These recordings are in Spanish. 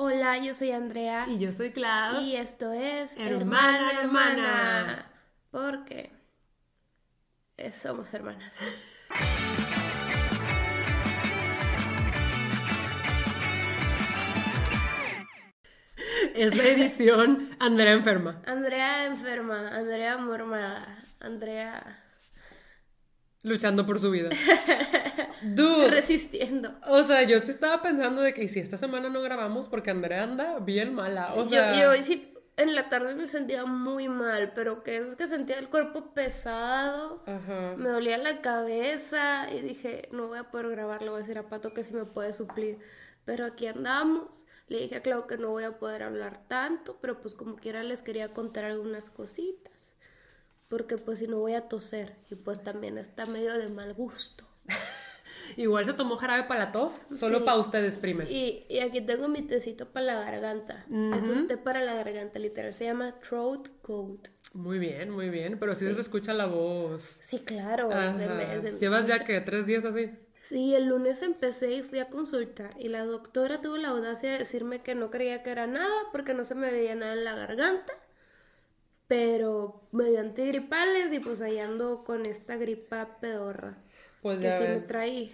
Hola, yo soy Andrea. Y yo soy Clau. Y esto es Hermana, hermana. Porque eh, somos hermanas. Es la edición Andrea enferma. Andrea enferma, Andrea mormada, Andrea Luchando por su vida. Dude. resistiendo. O sea, yo sí estaba pensando de que ¿y si esta semana no grabamos porque Andrea anda bien mala. O Yo, sea, yo hoy sí en la tarde me sentía muy mal, pero que es que sentía el cuerpo pesado, Ajá. me dolía la cabeza y dije, no voy a poder grabar, le voy a decir a Pato que si me puede suplir. Pero aquí andamos. Le dije a Clau que no voy a poder hablar tanto, pero pues como quiera les quería contar algunas cositas. Porque pues si no voy a toser y pues también está medio de mal gusto. Igual se tomó jarabe para la tos, solo Sí. para ustedes, primes. Y, y aquí tengo mi tecito para la garganta. Es un té para la garganta, literal. Se llama Throat Coat. Muy bien, muy bien, pero sí, se le escucha la voz. Sí, claro. Llevas sí, ya que tres días así. Sí, el lunes empecé y fui a consultar y la doctora tuvo la audacia de decirme que no creía que era nada porque no se me veía nada en la garganta, pero me dio antigripales y pues ahí ando con esta gripa pedorra Pues que ya sí me ven. trae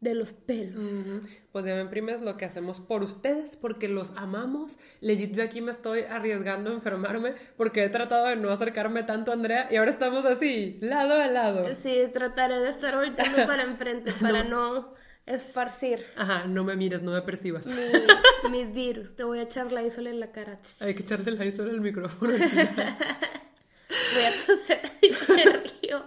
de los pelos. Ujú. Pues ya ven, primes, lo que hacemos por ustedes, porque los amamos. Legit, yo aquí me estoy arriesgando a enfermarme porque he tratado de no acercarme tanto a Andrea y ahora estamos así, lado a lado. Sí, trataré de estar volteando para enfrente para no esparcir Ajá, no me mires, no me percibas. mi- mis virus. Te voy a echar la isla en la cara. Hay que echarte el sobre el micrófono. Voy a toser y me río.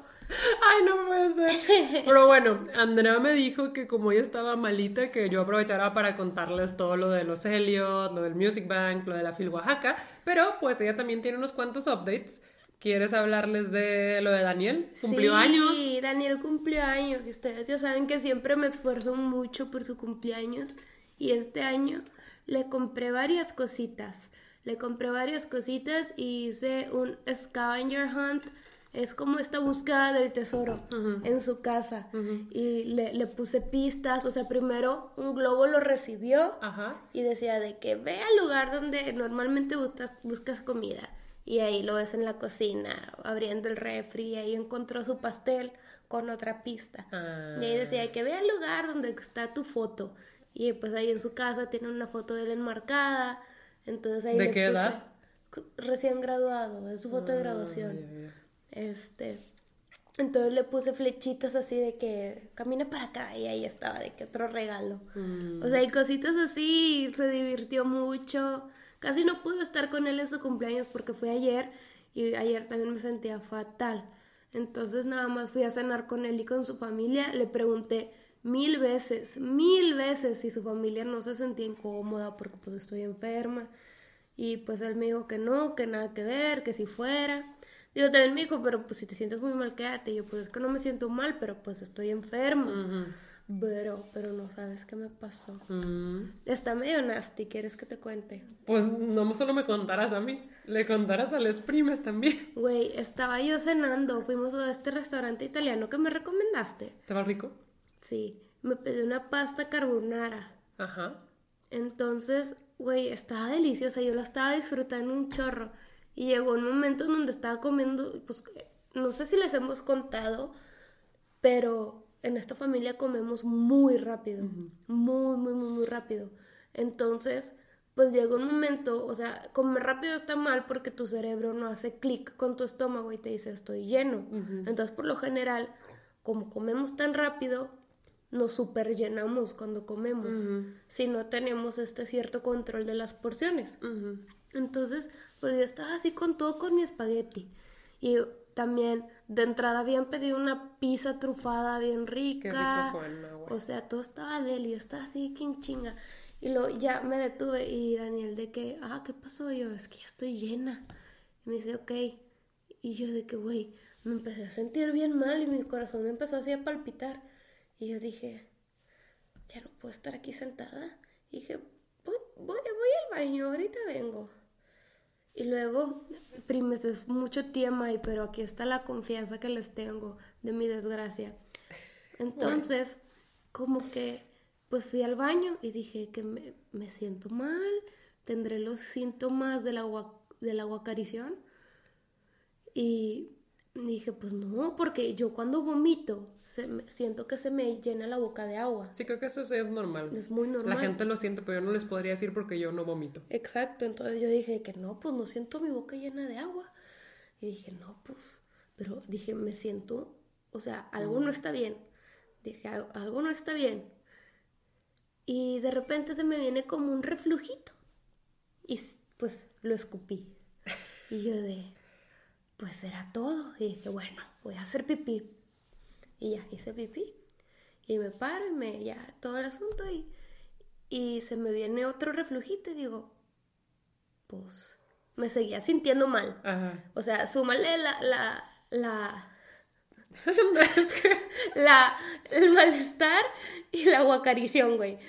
Ay, no puede ser. Pero bueno, Andrea me dijo que como ella estaba malita, que yo aprovechara para contarles todo lo de los Elliot, lo del Music Bank, lo de la Fil Oaxaca. Pero pues ella también tiene unos cuantos updates. ¿Quieres hablarles de lo de Daniel? Cumplió sí, años. Daniel cumplió años y ustedes ya saben que siempre me esfuerzo mucho por su cumpleaños y este año le compré varias cositas. Le compré varias cositas y hice un scavenger hunt. Es como esta búsqueda del tesoro en su casa. Y le, le puse pistas. O sea, primero un globo lo recibió y decía de que ve al lugar donde normalmente buscas, buscas comida. Y ahí lo ves en la cocina, abriendo el refri, y ahí encontró su pastel con otra pista. Ah. Y ahí decía que ve al lugar donde está tu foto. Y pues ahí en su casa tiene una foto de él enmarcada. Entonces ahí ¿De le qué puse- edad? Recién graduado, es su foto de graduación. Este. Entonces le puse flechitas así de que camina para acá y ahí estaba de que otro regalo. Mm. O sea, y cositas así, se divirtió mucho. Casi no pude estar con él en su cumpleaños porque fue ayer y ayer también me sentía fatal. Entonces nada más fui a cenar con él y con su familia. Le pregunté mil veces, mil veces si su familia no se sentía incómoda porque pues estoy enferma. Y pues él me dijo que no, que nada que ver, que si fuera. Digo, también me dijo, pero pues si te sientes muy mal, quédate. Y yo, pues es que no me siento mal, pero pues estoy enferma. Pero, pero no sabes qué me pasó. Mm. Está medio nasty, ¿quieres que te cuente? Pues no solo me contaras a mí, le contaras a las primes también. Güey, estaba yo cenando, fuimos a este restaurante italiano que me recomendaste. ¿Estaba rico? Sí, me pedí una pasta carbonara. Ajá. Entonces, güey, estaba deliciosa, yo la estaba disfrutando un chorro. Y llegó un momento en donde estaba comiendo, pues no sé si les hemos contado, pero en esta familia comemos muy rápido, muy, muy, muy, muy rápido. Entonces, pues llegó un momento, o sea, comer rápido está mal porque tu cerebro no hace clic con tu estómago y te dice estoy lleno. Entonces, por lo general, como comemos tan rápido, nos super llenamos cuando comemos, si no tenemos este cierto control de las porciones. Entonces, pues yo estaba así con todo con mi espagueti. Y también de entrada habían pedido una pizza trufada bien rica. rico suena, güey. O sea, todo estaba deli, yo estaba así que en chinga. Y luego ya me detuve y Daniel de que, ah, ¿qué pasó? Y yo, es que ya estoy llena. Y me dice, ok. Y yo de que, güey, me empecé a sentir bien mal y mi corazón me empezó así a palpitar. Y yo dije, ya no puedo estar aquí sentada. Y dije, voy, voy, voy al baño, ahorita vengo. Y luego, primes, es mucho TMI, pero aquí está la confianza que les tengo de mi desgracia. Entonces, como que, pues fui al baño y dije que me, me siento mal, tendré los síntomas del agua, del aguacarición. Y dije, pues no, porque yo cuando vomito se siento que se me llena la boca de agua. Sí, creo que eso es normal. Es muy normal. La gente lo siente, pero yo no les podría decir porque yo no vomito. Exacto, entonces yo dije que no, pues no siento mi boca llena de agua. Y dije, no, pues, pero dije, me siento, o sea, algo no está bien. Dije, algo, algo no está bien. Y de repente se me viene como un reflujito. Y pues lo escupí. Y yo de, pues era todo. Y dije, bueno, voy a hacer pipí. Y ya hice pipí. Y me paro y me, ya, todo el asunto. Y, y se me viene otro reflujito y digo, pues me seguía sintiendo mal. Ajá. O sea, súmale la, la, la, el malestar y la guacarición, güey.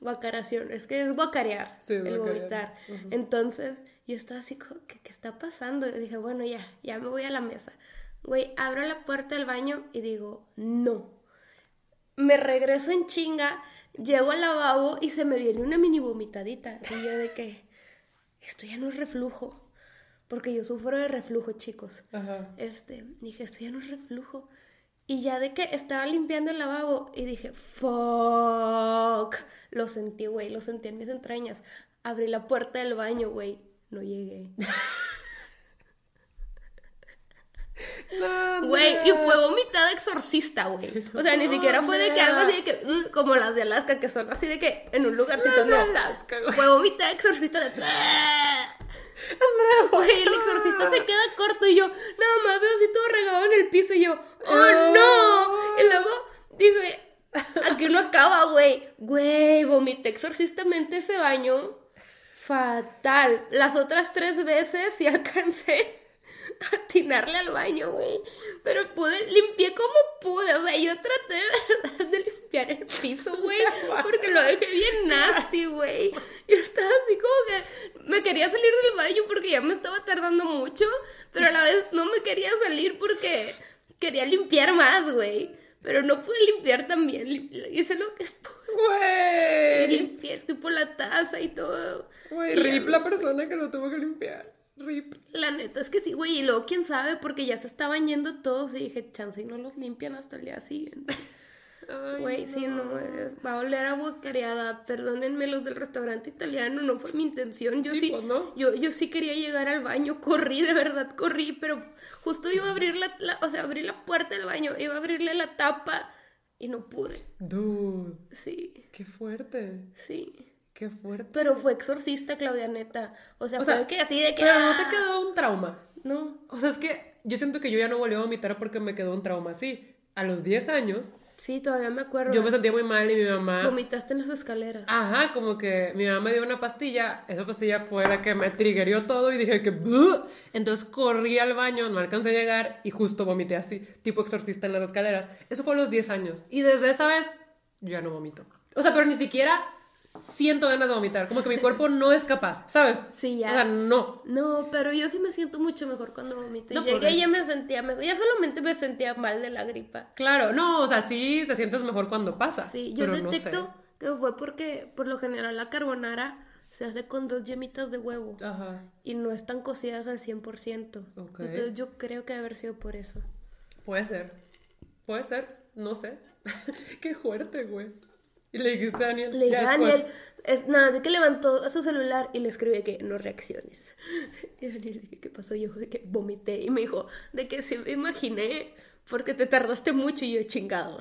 Guacaración, es que es guacarear, Sí, el guacarear. vomitar. Entonces, yo estaba así como, ¿qué, qué está pasando? Y dije, bueno, ya, ya me voy a la mesa. Güey, abro la puerta del baño y digo, no. Me regreso en chinga, llego al lavabo y se me viene una mini vomitadita. Y yo de que, esto ya no es reflujo. Porque yo sufro de reflujo, chicos. Ajá. Este, dije, esto ya no es reflujo. Y ya de que estaba limpiando el lavabo y dije, fuck. Lo sentí, güey, lo sentí en mis entrañas. Abrí la puerta del baño, güey. No llegué. No, no. Güey, y fue vomitada exorcista, güey. O sea, ni siquiera fue de que algo así de que, como las de Alaska, que son así de que en un lugarcito, Las de no. Alaska, güey. Fue vomitada exorcista de. Güey, el exorcista se queda corto y yo, nada más veo así todo regado en el piso y yo, ¡oh no! Y luego dije, aquí no acaba, güey. Güey, vomité exorcistamente ese baño. Fatal. Las otras tres veces sí alcancé atinarle al baño, güey. Pero pude, limpié como pude. O sea, yo traté de verdad de limpiar el piso, güey. Porque lo dejé bien nasty, güey. Yo estaba así como que me quería salir del baño porque ya me estaba tardando mucho. Pero a la vez no me quería salir porque quería limpiar más, güey. Pero no pude limpiar también. Hice lo que pude. Güey. Limpié tipo la taza y todo. Güey, rip la persona que lo tuvo que limpiar. Rip. La neta es que sí, güey. Y luego quién sabe, porque ya se estaban yendo todos. Y dije, chance y no los limpian hasta el día siguiente. Ay, Güey, sí, no, va a oler a guacareada. Perdónenme los del restaurante italiano, no fue mi intención. Yo Sí, sí, pues, ¿no? yo, yo sí quería llegar al baño, corrí, de verdad corrí, pero justo iba a abrir la, la- o sea, abrí la puerta del baño, iba a abrirle la tapa y no pude. Dude, Sí, qué fuerte. sí. Qué fuerte. Pero fue exorcista, Claudia, neta. O sea, O fue sea, que así de que. Pero no ¡ah! te quedó un trauma. No. O sea, es que yo siento que yo ya no volví a vomitar porque me quedó un trauma así. A los 10 años, Sí, todavía me acuerdo. yo me sentía muy mal y mi mamá... Vomitaste en las escaleras. Ajá, como que mi mamá me dio una pastilla, esa pastilla fue la que me triggerió todo y dije que... "Buh". Entonces corrí al baño, no alcancé a llegar y justo vomité así, tipo exorcista en las escaleras. Eso fue a los 10 años. Y desde esa vez, yo ya no vomito. O sea, pero ni siquiera siento ganas de vomitar, como que mi cuerpo no es capaz, ¿sabes? Sí, ya. O sea, no. No, pero yo sí me siento mucho mejor cuando vomito. No, llegué y ya me sentía mejor. Ya solamente me sentía mal de la gripa. Claro, no, o sea, sí te sientes mejor cuando pasa. Sí, yo pero no sé. detecto que fue porque por lo general la carbonara se hace con dos yemitas de huevo Ajá. y no están cocidas al 100%. Ok. Entonces yo creo que debe haber sido por eso. Puede ser. Puede ser. No sé. Qué fuerte, güey. Y le dijiste a Daniel. Le dije. Daniel, es, nada, vi que levantó a su celular y le escribí que no reacciones. Y Daniel le dije, ¿qué pasó? Y yo de que vomité. Y me dijo, de que sí me imaginé porque te tardaste mucho y yo he chingado.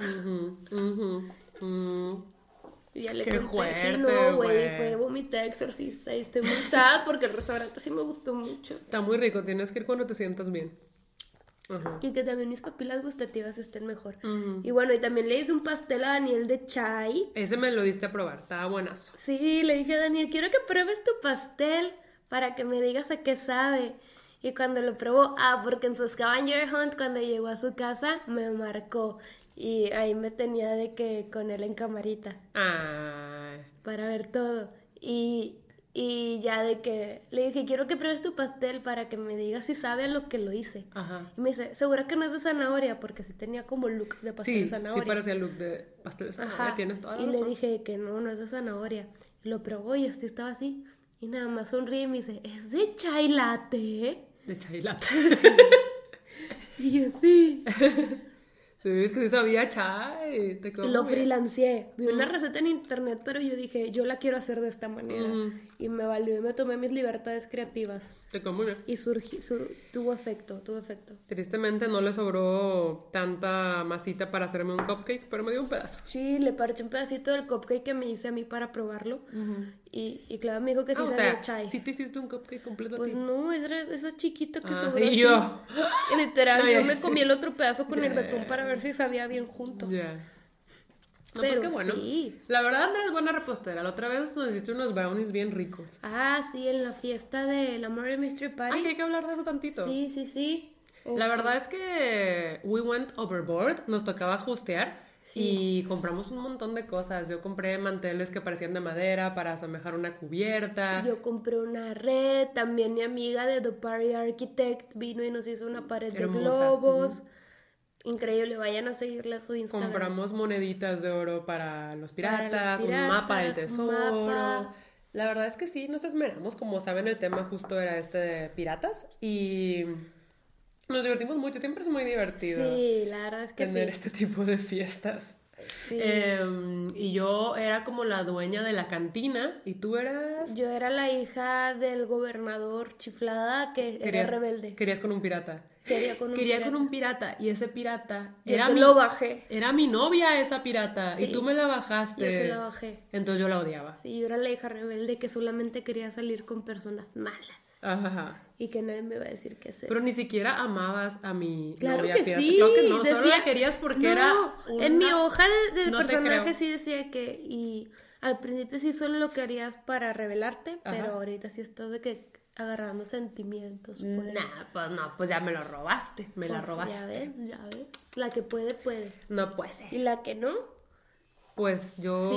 Y ya le Qué conté, fuerte, sí, no, güey. fue vomité exorcista y estoy muy sad porque el restaurante sí me gustó mucho. Está muy rico. Tienes que ir cuando te sientas bien. Ajá. Y que también mis papilas gustativas estén mejor. Y bueno, y también le hice un pastel a Daniel de chai. Ese me lo diste a probar. Estaba buenazo. Sí, le dije a Daniel, quiero que pruebes tu pastel para que me digas a qué sabe. Y cuando lo probó, ah, porque en su scavenger hunt, cuando llegó a su casa, me marcó. Y ahí me tenía de que con él en camarita Ay. para ver todo. Y Y ya de que le dije, quiero que pruebes tu pastel para que me digas si sabe a lo que lo hice. Ajá. Y me dice, ¿segura que no es de zanahoria? Porque sí tenía como look de pastel Sí, de zanahoria. sí parecía look de pastel de zanahoria, Ajá. tienes toda la y le razón. dije que no, no es de zanahoria. Lo probó y este estaba así. Y nada más sonríe y me dice, ¿es de chai latte? De chai latte. Y yo sí. sí, es que sí sabía chai. Te lo freelancé. Vi una receta en internet, pero yo dije, yo la quiero hacer de esta manera. Y me valió y me tomé mis libertades creativas. Muy bien. Y surgi, sur- tuvo efecto, tuvo efecto. Tristemente no le sobró tanta masita para hacerme un cupcake, pero me dio un pedazo. Sí, le partí un pedacito del cupcake que me hice a mí para probarlo. Y, y Clara me dijo que sí Ah, o sabía sea, chai. sí te hiciste un cupcake completo a Pues ti. no, era esa chiquita que Ah, sobró y así. yo. Y literal, No, yo me sé. comí el otro pedazo con el Ya. betún para ver si sabía bien junto. Ya. No, Pero pues qué bueno. sí. La verdad, Andrea es buena repostera. La otra vez nos hiciste unos brownies bien ricos. Ah, sí, en la fiesta de la Murray Mystery Party. Ay, que hay que hablar de eso tantito. Sí, sí, sí. La verdad es que we went overboard, nos tocaba ajustear y compramos un montón de cosas. Yo compré manteles que parecían de madera para asemejar una cubierta. Yo compré una red, también mi amiga de The Party Architect vino y nos hizo una pared Hermosa, de globos. Increíble, vayan a seguirle a su Instagram. Compramos moneditas de oro para los Para los piratas, un mapa del tesoro. mapa. La verdad es que sí, nos esmeramos. Como saben, el tema justo era este de piratas y nos divertimos mucho. Siempre es muy divertido Sí, la verdad es que tener sí. este tipo de fiestas. Sí. Em, y yo era como la dueña de la cantina y tú eras... Yo era la hija del gobernador chiflada que era rebelde. Querías con un pirata. Quería con un Quería pirata. con un pirata y ese pirata Yo era se mi, lo bajé. era mi novia esa pirata y tú me la bajaste. Yo se la bajé. Entonces yo la odiaba. Sí, yo era la hija rebelde que solamente quería salir con personas malas. Ajá. Y que nadie me iba a decir qué hacer. Pero ni siquiera amabas a mi Claro novia que pirata. sí. Creo que no, solo decía- la querías porque No, era En mi hoja de, de No te personaje sí decía que... Y al principio sí solo lo querías para revelarte, Ajá. pero ahorita sí estás de que agarrando sentimientos. pues. Nah, pues no, pues ya me lo robaste. Me la Pues, robaste. Ya ves, ya ves. La que puede, puede. No puede ser. Y la que no, Pues yo...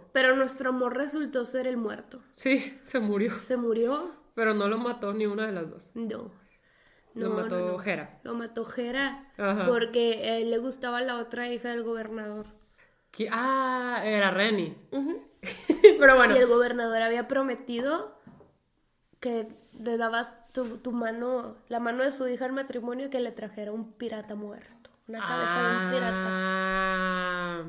sí. Pero nuestro amor resultó ser el muerto. Sí, se murió. ¿Se murió? Pero no lo mató ni una de las dos. No. Lo No, mató no, no. Jera. Lo mató Jera. Ajá. Porque él le gustaba la otra hija del gobernador. ¿Qui- Ah, era Renny. Pero bueno. Y el gobernador había prometido que le dabas tu, tu mano, la mano de su hija al matrimonio que le trajera un pirata muerto. Una cabeza de un pirata. Ah,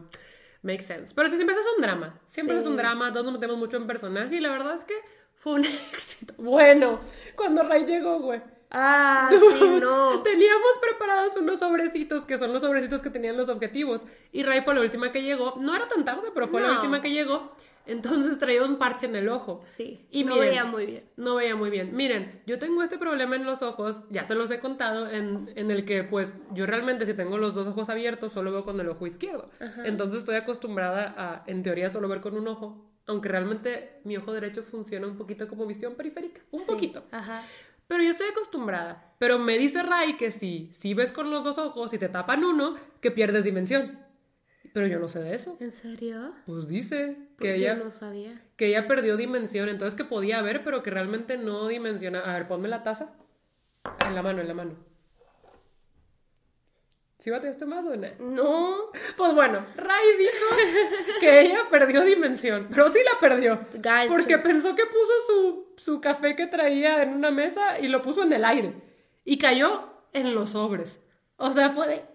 makes sense. Pero sí, siempre es un drama. Siempre Sí. es un drama. Todos nos metemos mucho en personaje y la verdad es que fue un éxito. Bueno, cuando Ray llegó, güey. Ah, sí, no. Teníamos preparados unos sobrecitos que son los sobrecitos que tenían los objetivos. Y Ray fue la última que llegó. No era tan tarde, pero fue la No. última que llegó. Entonces traía un parche en el ojo. Sí. Y no miren, veía muy bien. No veía muy bien. Miren, yo tengo este problema en los ojos, ya se los he contado, en, en el que pues yo realmente si tengo los dos ojos abiertos solo veo con el ojo izquierdo. Entonces estoy acostumbrada a, en teoría, solo ver con un ojo. Aunque realmente mi ojo derecho funciona un poquito como visión periférica. Un Sí. poquito. Ajá. Pero yo estoy acostumbrada. Pero me dice Ray que si, si ves con los dos ojos y te tapan uno, que pierdes dimensión. Pero yo no sé de eso. ¿En serio? Pues dice que Pues ella Yo no sabía. que ella perdió dimensión, entonces que podía ver, pero que realmente no dimensiona. A ver, ponme la taza. En la mano, en la mano. ¿Sí bateaste más o no? No. Pues bueno, Ray dijo que ella perdió dimensión, pero sí la perdió. Gacho. Porque pensó que puso su, su café que traía en una mesa y lo puso en el aire. Y cayó en los sobres. O sea, fue de...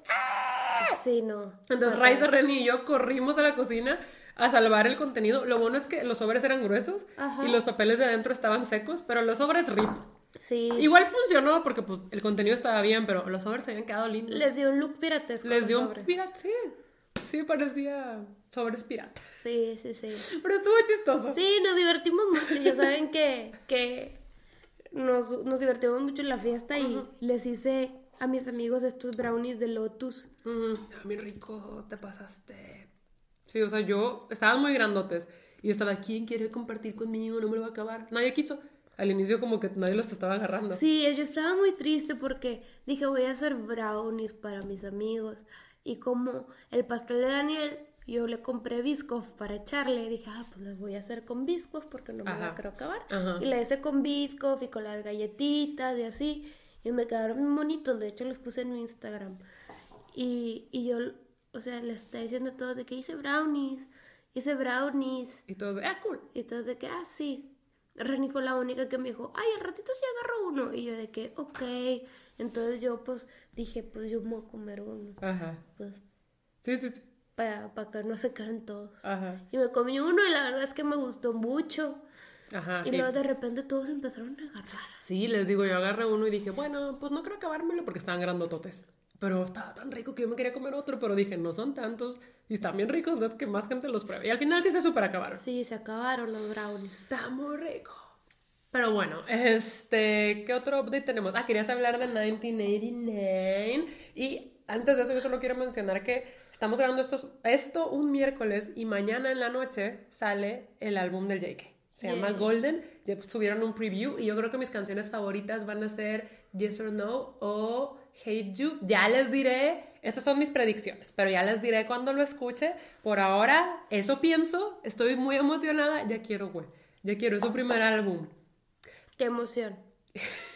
Sí, no. Entonces Fatal. Raiza, Ren y yo corrimos a la cocina a salvar el contenido. Lo bueno es que los sobres eran gruesos Ajá. y los papeles de adentro estaban secos, pero los sobres rip. Sí. Igual funcionó porque pues el contenido estaba bien, pero los sobres se habían quedado lindos. Les dio un look piratesco. Les dio un sobres. pirata, sí. Sí, parecía sobres piratas. Sí, sí, sí. Pero estuvo chistoso. Sí, nos divertimos mucho. Ya saben que, que nos, nos divertimos mucho en la fiesta y les hice a mis amigos estos brownies de Lotus. Ujú. Ah, mi rico, te pasaste. Sí, o sea, yo estaban muy grandotes y yo estaba, ¿quién quiere compartir conmigo? No me lo va a acabar. Nadie quiso. Al inicio como que nadie los estaba agarrando. Sí, yo estaba muy triste porque dije voy a hacer brownies para mis amigos. Y como el pastel de Daniel yo le compré Biscoff para echarle. Dije, ah, pues las voy a hacer con Biscoff porque no me Ajá. creo acabar. Ajá. Y la hice con Biscoff y con las galletitas y así. Y me quedaron muy bonitos. De hecho, los puse en mi Instagram. Y, y yo, o sea, les estaba diciendo todo de que hice brownies. Hice brownies. Y todos, ah, cool. Y entonces de que, ah, sí. Reni fue la única que me dijo, ay, al ratito sí agarro uno. Y yo de que, ok. Entonces yo pues dije, pues yo me voy a comer uno. Ajá. Pues Sí, sí, sí. para, para que no se caen todos. Ajá. Y me comí uno y la verdad es que me gustó mucho. Ajá. Y luego de repente todos empezaron a agarrar. Sí, les digo, yo agarré uno y dije, bueno, pues no creo acabármelo porque estaban grandototes. Pero estaba tan rico que yo me quería comer otro, pero dije, no son tantos y están bien ricos, no es que más gente los pruebe. Y al final sí se super acabaron. Sí, se acabaron los brownies. Está muy rico. Pero bueno, este, ¿qué otro update tenemos? Ah, querías hablar de 1989. Y antes de eso, yo solo quiero mencionar que estamos grabando esto, esto un miércoles y mañana en la noche sale el álbum del JK. Se llama. Golden. Ya subieron un preview y yo creo que mis canciones favoritas van a ser Yes or No o Hate You. Ya les diré. Estas son mis predicciones, pero ya les diré cuando lo escuche. Por ahora, eso pienso. Estoy muy emocionada. Ya quiero, güey. Ya quiero. Es su primer álbum. Qué emoción.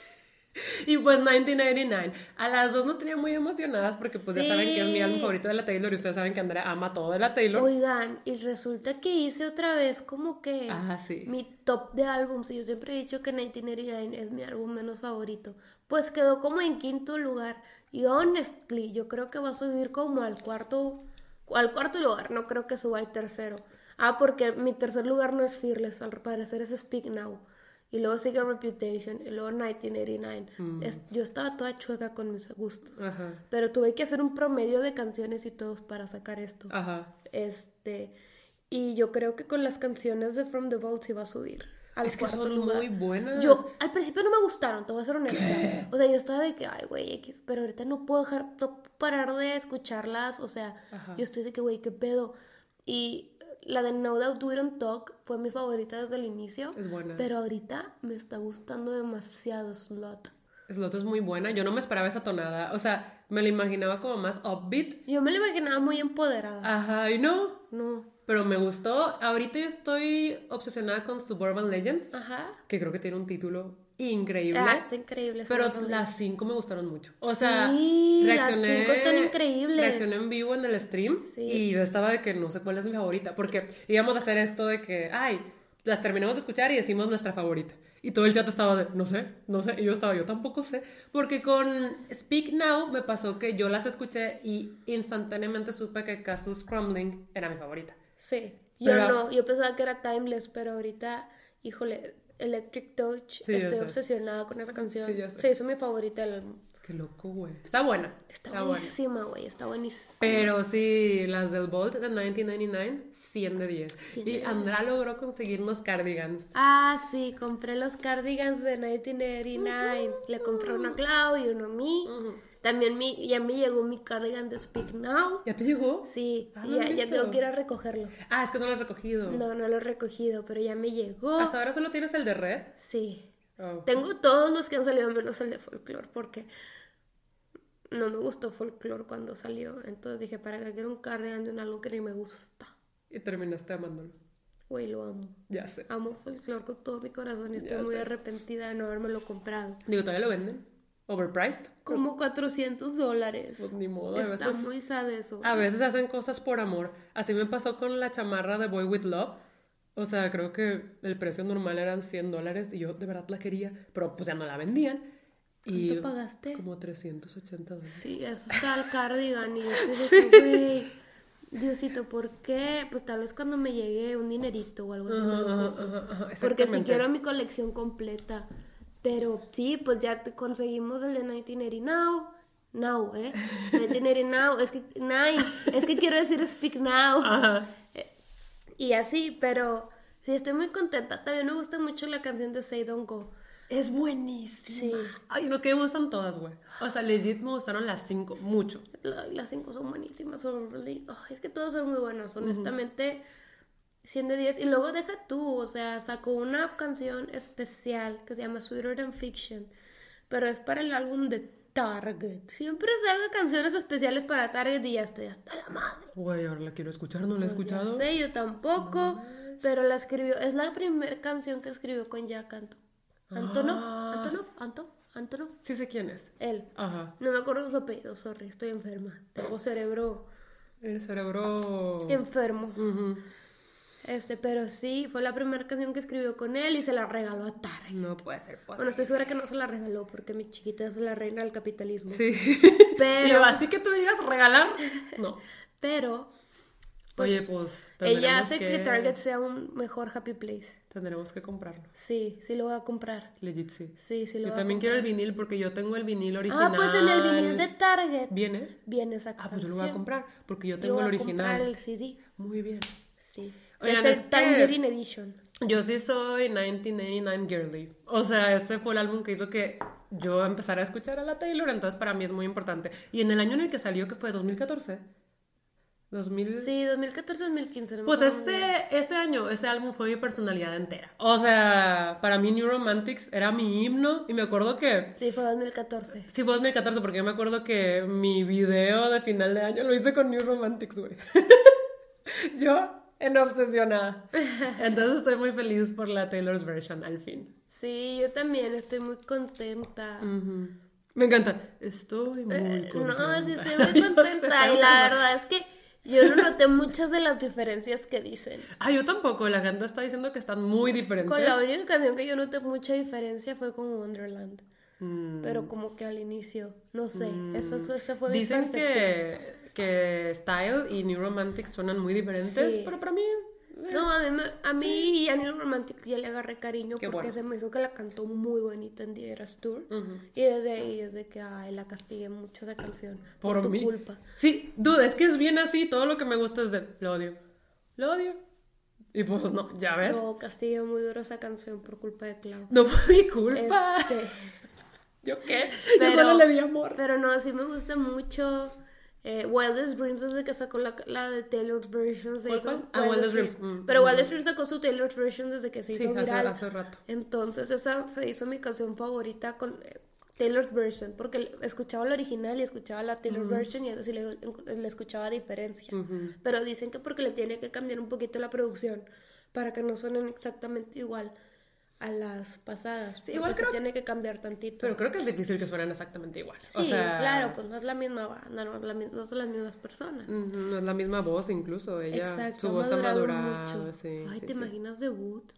Y pues 1989. A las dos nos tenía muy emocionadas porque pues ya saben que es mi álbum Sí. favorito de la Taylor y ustedes saben que Andrea ama todo de la Taylor. Oigan, y resulta que hice otra vez como que Ah, sí. mi top de álbums. Y yo siempre he dicho que 1989 es mi álbum menos favorito. Pues quedó como en quinto lugar. Y honestly, yo creo que va a subir como al cuarto, al cuarto lugar. No creo que suba al tercero. Ah, porque mi tercer lugar no es Fearless, al parecer es Speak Now. Y luego sigue Reputation, y luego 1989. Es- yo estaba toda chueca con mis gustos. Ajá. Pero tuve que hacer un promedio de canciones y todos para sacar esto. Ajá. Este, y yo creo que con las canciones de From the Vault sí va a subir. Al Es que son lugar. muy buenas. Yo, al principio no me gustaron, te voy a ser honesta. O sea, yo estaba de que, ay, güey, X, pero ahorita no puedo dejar, no puedo parar de escucharlas. O sea, Ajá. yo estoy de que, güey, qué pedo. Y la de No Doubt We Don't Talk fue mi favorita desde el inicio. Es buena. Pero ahorita me está gustando demasiado Slot. Slot es muy buena. Yo no me esperaba esa tonada. O sea, me la imaginaba como más upbeat. Yo me la imaginaba muy empoderada. Ajá, y no. No. Pero me gustó. Ahorita yo estoy obsesionada con Suburban Legends, Ajá. que creo que tiene un título increíble. Ah, está increíble. Pero las cinco me gustaron mucho. O sea, Sí, las cinco están increíbles. Reaccioné en vivo en el stream Sí. y yo estaba de que no sé cuál es mi favorita. Porque íbamos a hacer esto de que, ay, las terminamos de escuchar y decimos nuestra favorita. Y todo el chat estaba de, no sé, no sé. Y yo estaba, yo tampoco sé. Porque con Speak Now me pasó que yo las escuché y instantáneamente supe que Castle Crumbling era mi favorita. Sí. Yo Pero- no, yo pensaba que era Timeless, pero ahorita, híjole, Electric Touch, Sí, estoy obsesionada con esa canción. Sí, yo sé. Se hizo mi favorita del álbum. Qué loco, güey. Está buena. Está, buenísima, güey, está buenísima. Pero sí, las del Bolt de 1999, 100 de 10. 100 de y 10. Andrea logró conseguir unos cardigans. Ah, sí, compré los cardigans de 1989. Le compré uno a Clau y uno a mí. También mi, ya me llegó mi cardigan de Speak Now. ¿Ya te llegó? Sí, Ah, no ya, ya tengo que ir a recogerlo. Ah, es que no lo has recogido. No, no lo he recogido, pero ya me llegó. Hasta ahora solo tienes el de red. Sí. Oh. Tengo todos los que han salido menos el de folklore porque no me gustó folklore cuando salió. Entonces dije, ¿para qué quiero un cardigan de un álbum que ni me gusta? Y terminaste amándolo. Güey, lo amo. Ya sé. Amo folklore con todo mi corazón y estoy Ya muy sé. arrepentida de no haberme comprado. Digo, todavía lo venden. Overpriced. Como 400 dólares. Pues ni modo, a Está veces. muy sad eso. A veces hacen cosas por amor. Así me pasó con la chamarra de Boy With Love. O sea, creo que el precio normal eran 100 dólares y yo de verdad la quería, pero pues ya no la vendían. Y ¿Cuánto pagaste? Como 380 dólares. Sí, eso está el cardigan y yo de que, güey, Diosito, ¿por qué? Pues tal vez cuando me llegue un dinerito o algo así. Ajá, ajá, ajá, Porque si quiero mi colección completa. Pero sí, pues ya conseguimos el de 1980 Now. Now, ¿eh? 1980 Now. Es que, nine. Es que quiero decir Speak Now. Ajá. Y así, pero sí, estoy muy contenta. También me gusta mucho la canción de Say Don't Go. Es buenísima. Sí. Ay, los que me gustan todas, güey. O sea, legit me gustaron las cinco, mucho. La- las cinco son buenísimas. Son oh, es que todas son muy buenas, honestamente. 100 de 10. Y luego deja tú, o sea, sacó una canción especial que se llama Sweeter Than Fiction. Pero es para el álbum de Target. Siempre saca canciones especiales para Target y ya estoy hasta la madre. Güey, ahora la quiero escuchar, no la he Pues escuchado. sé, yo tampoco. Pero la escribió. Es la primera canción que escribió con Jack Anto. Antonov. Ah. Antonov. Anto. Antonov. Sí sé quién es. Él. Ajá. No me acuerdo su apellido, sorry, estoy enferma. Tengo cerebro El cerebro. enfermo. Ujú. Este, pero sí, fue la primera canción que escribió con él y se la regaló a Target. No puede ser Bueno, posible. estoy segura que no se la regaló porque mi chiquita es la reina del capitalismo. Sí. Pero- yo, así que tú digas regalar. No. Pero Oye, pues. ella hace que... Target sea un mejor happy place. Tendremos que comprarlo. Sí, sí lo voy a comprar. Legit, sí. Sí, sí lo Yo voy a también quiero el vinil porque yo tengo el vinil original. Ah, pues en el vinil de Target ¿Viene? viene esa Ah, canción. pues yo lo voy a comprar porque yo Yo tengo voy el a comprar original. el CD. Muy bien. Sí. Oigan, es el Tangerine Edition. Yo sí soy 1999 Girly. O sea, este fue el álbum que hizo que yo empezara a escuchar a la Taylor, entonces para mí es muy importante. Y en el año en el que salió, que fue 2014. 2000... Sí, 2014-2015. no Pues ese, ese año, ese álbum fue mi personalidad entera. O sea, para mí New Romantics era mi himno y me acuerdo que... Sí, fue 2014. Sí, fue 2014 porque yo me acuerdo que mi video de final de año lo hice con New Romantics, güey. yo en obsesionada. Entonces estoy muy feliz por la Taylor's version al fin. Sí, yo también estoy muy contenta. Me encanta. Estoy muy Eh, contenta. no, sí estoy muy contenta. y la verdad es que yo no noté muchas de las diferencias que dicen. Ah, yo tampoco. La gente está diciendo que están muy diferentes. Con la única canción que yo noté mucha diferencia fue con Wonderland. Mm. Pero como que al inicio, no sé, eso, eso, fue mi Dicen percepción. que, que Style y New Romantics suenan muy diferentes, Sí. pero para mí... eh, No, a mí, a mí y a New Romantic ya le agarré cariño Qué porque bueno. se me hizo que la cantó muy bonita en The Eras Tour. Y desde ahí es de que, ay, la castigué mucho de canción. Por, Por tu mí. culpa. Sí, dude, es que es bien así. Todo lo que me gusta es de lo odio. Lo odio. Y pues no, ya ves. No, castigué muy duro esa canción por culpa de Clau. fue mi culpa. Este, ¿Yo qué? pero, Yo solo le di amor. Pero no, sí me gusta mucho. Eh, Wildest Dreams desde que sacó la, la de Taylor's Version se ¿Cuál, hizo. cuál? Ah, Wildest Dreams. Mm, Pero mm. Wildest Dreams sacó su Taylor's Version desde que se Sí, hizo hace, viral. hace rato. Entonces esa se hizo mi canción favorita con eh, Taylor's Version, porque escuchaba la original y escuchaba la Taylor Version y así le, le escuchaba diferencia. Pero dicen que porque le tiene que cambiar un poquito la producción para que no suenen exactamente igual a las pasadas. Sí, igual porque se creo- tiene que cambiar tantito. Pero creo que es difícil que suenen exactamente igual. sí, o sea, claro, pues no es la misma banda, no, la no son las mismas personas. No es la misma voz, incluso. Ella, Exacto, su voz ha madurado mucho. Sí, Ay, sí, ¿te imaginas debut?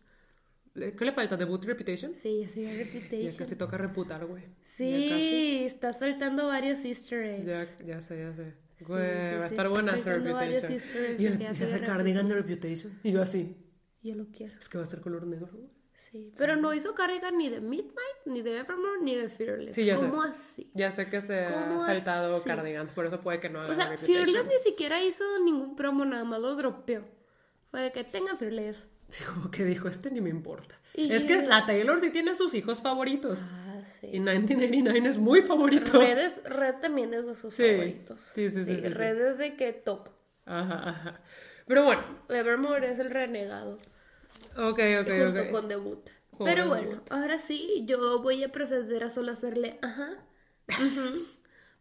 ¿Qué le falta? ¿Debut Reputation? Sí, ya sería Ya Reputation. casi toca reputar, güey. Ya. Sí, está saltando varios easter eggs. Ya, ya sé, ya sé. Güey, va a estar buena esa Reputation. eggs Y el que y hace cardigan de Reputation. Y yo así. Yo lo quiero. Es que va a ser color negro. güey. Sí, pero no hizo cardigan ni de Midnight, ni de Evermore, ni de Fearless. Sí, ya sé. ¿Cómo así? Ya sé que se ha ¿Cómo saltado así? cardigans, por eso puede que no haga O sea, Reputation. Fearless ni siquiera hizo ningún promo, nada más lo dropeó. Fue de que tenga Fearless. Sí, como que dijo, este ni me importa. Y- Es que la Taylor sí tiene sus hijos favoritos. Ah, Y sí. 1989 es muy favorito. Red, es- Red también es de sus Sí. favoritos. Sí, sí, sí, sí, sí. Red es de que top. Ajá, ajá. Pero bueno, Evermore es el renegado. Ok, ok, junto ok. con debut. Pero Debut. bueno, ahora sí, yo voy a proceder a solo hacerle ajá,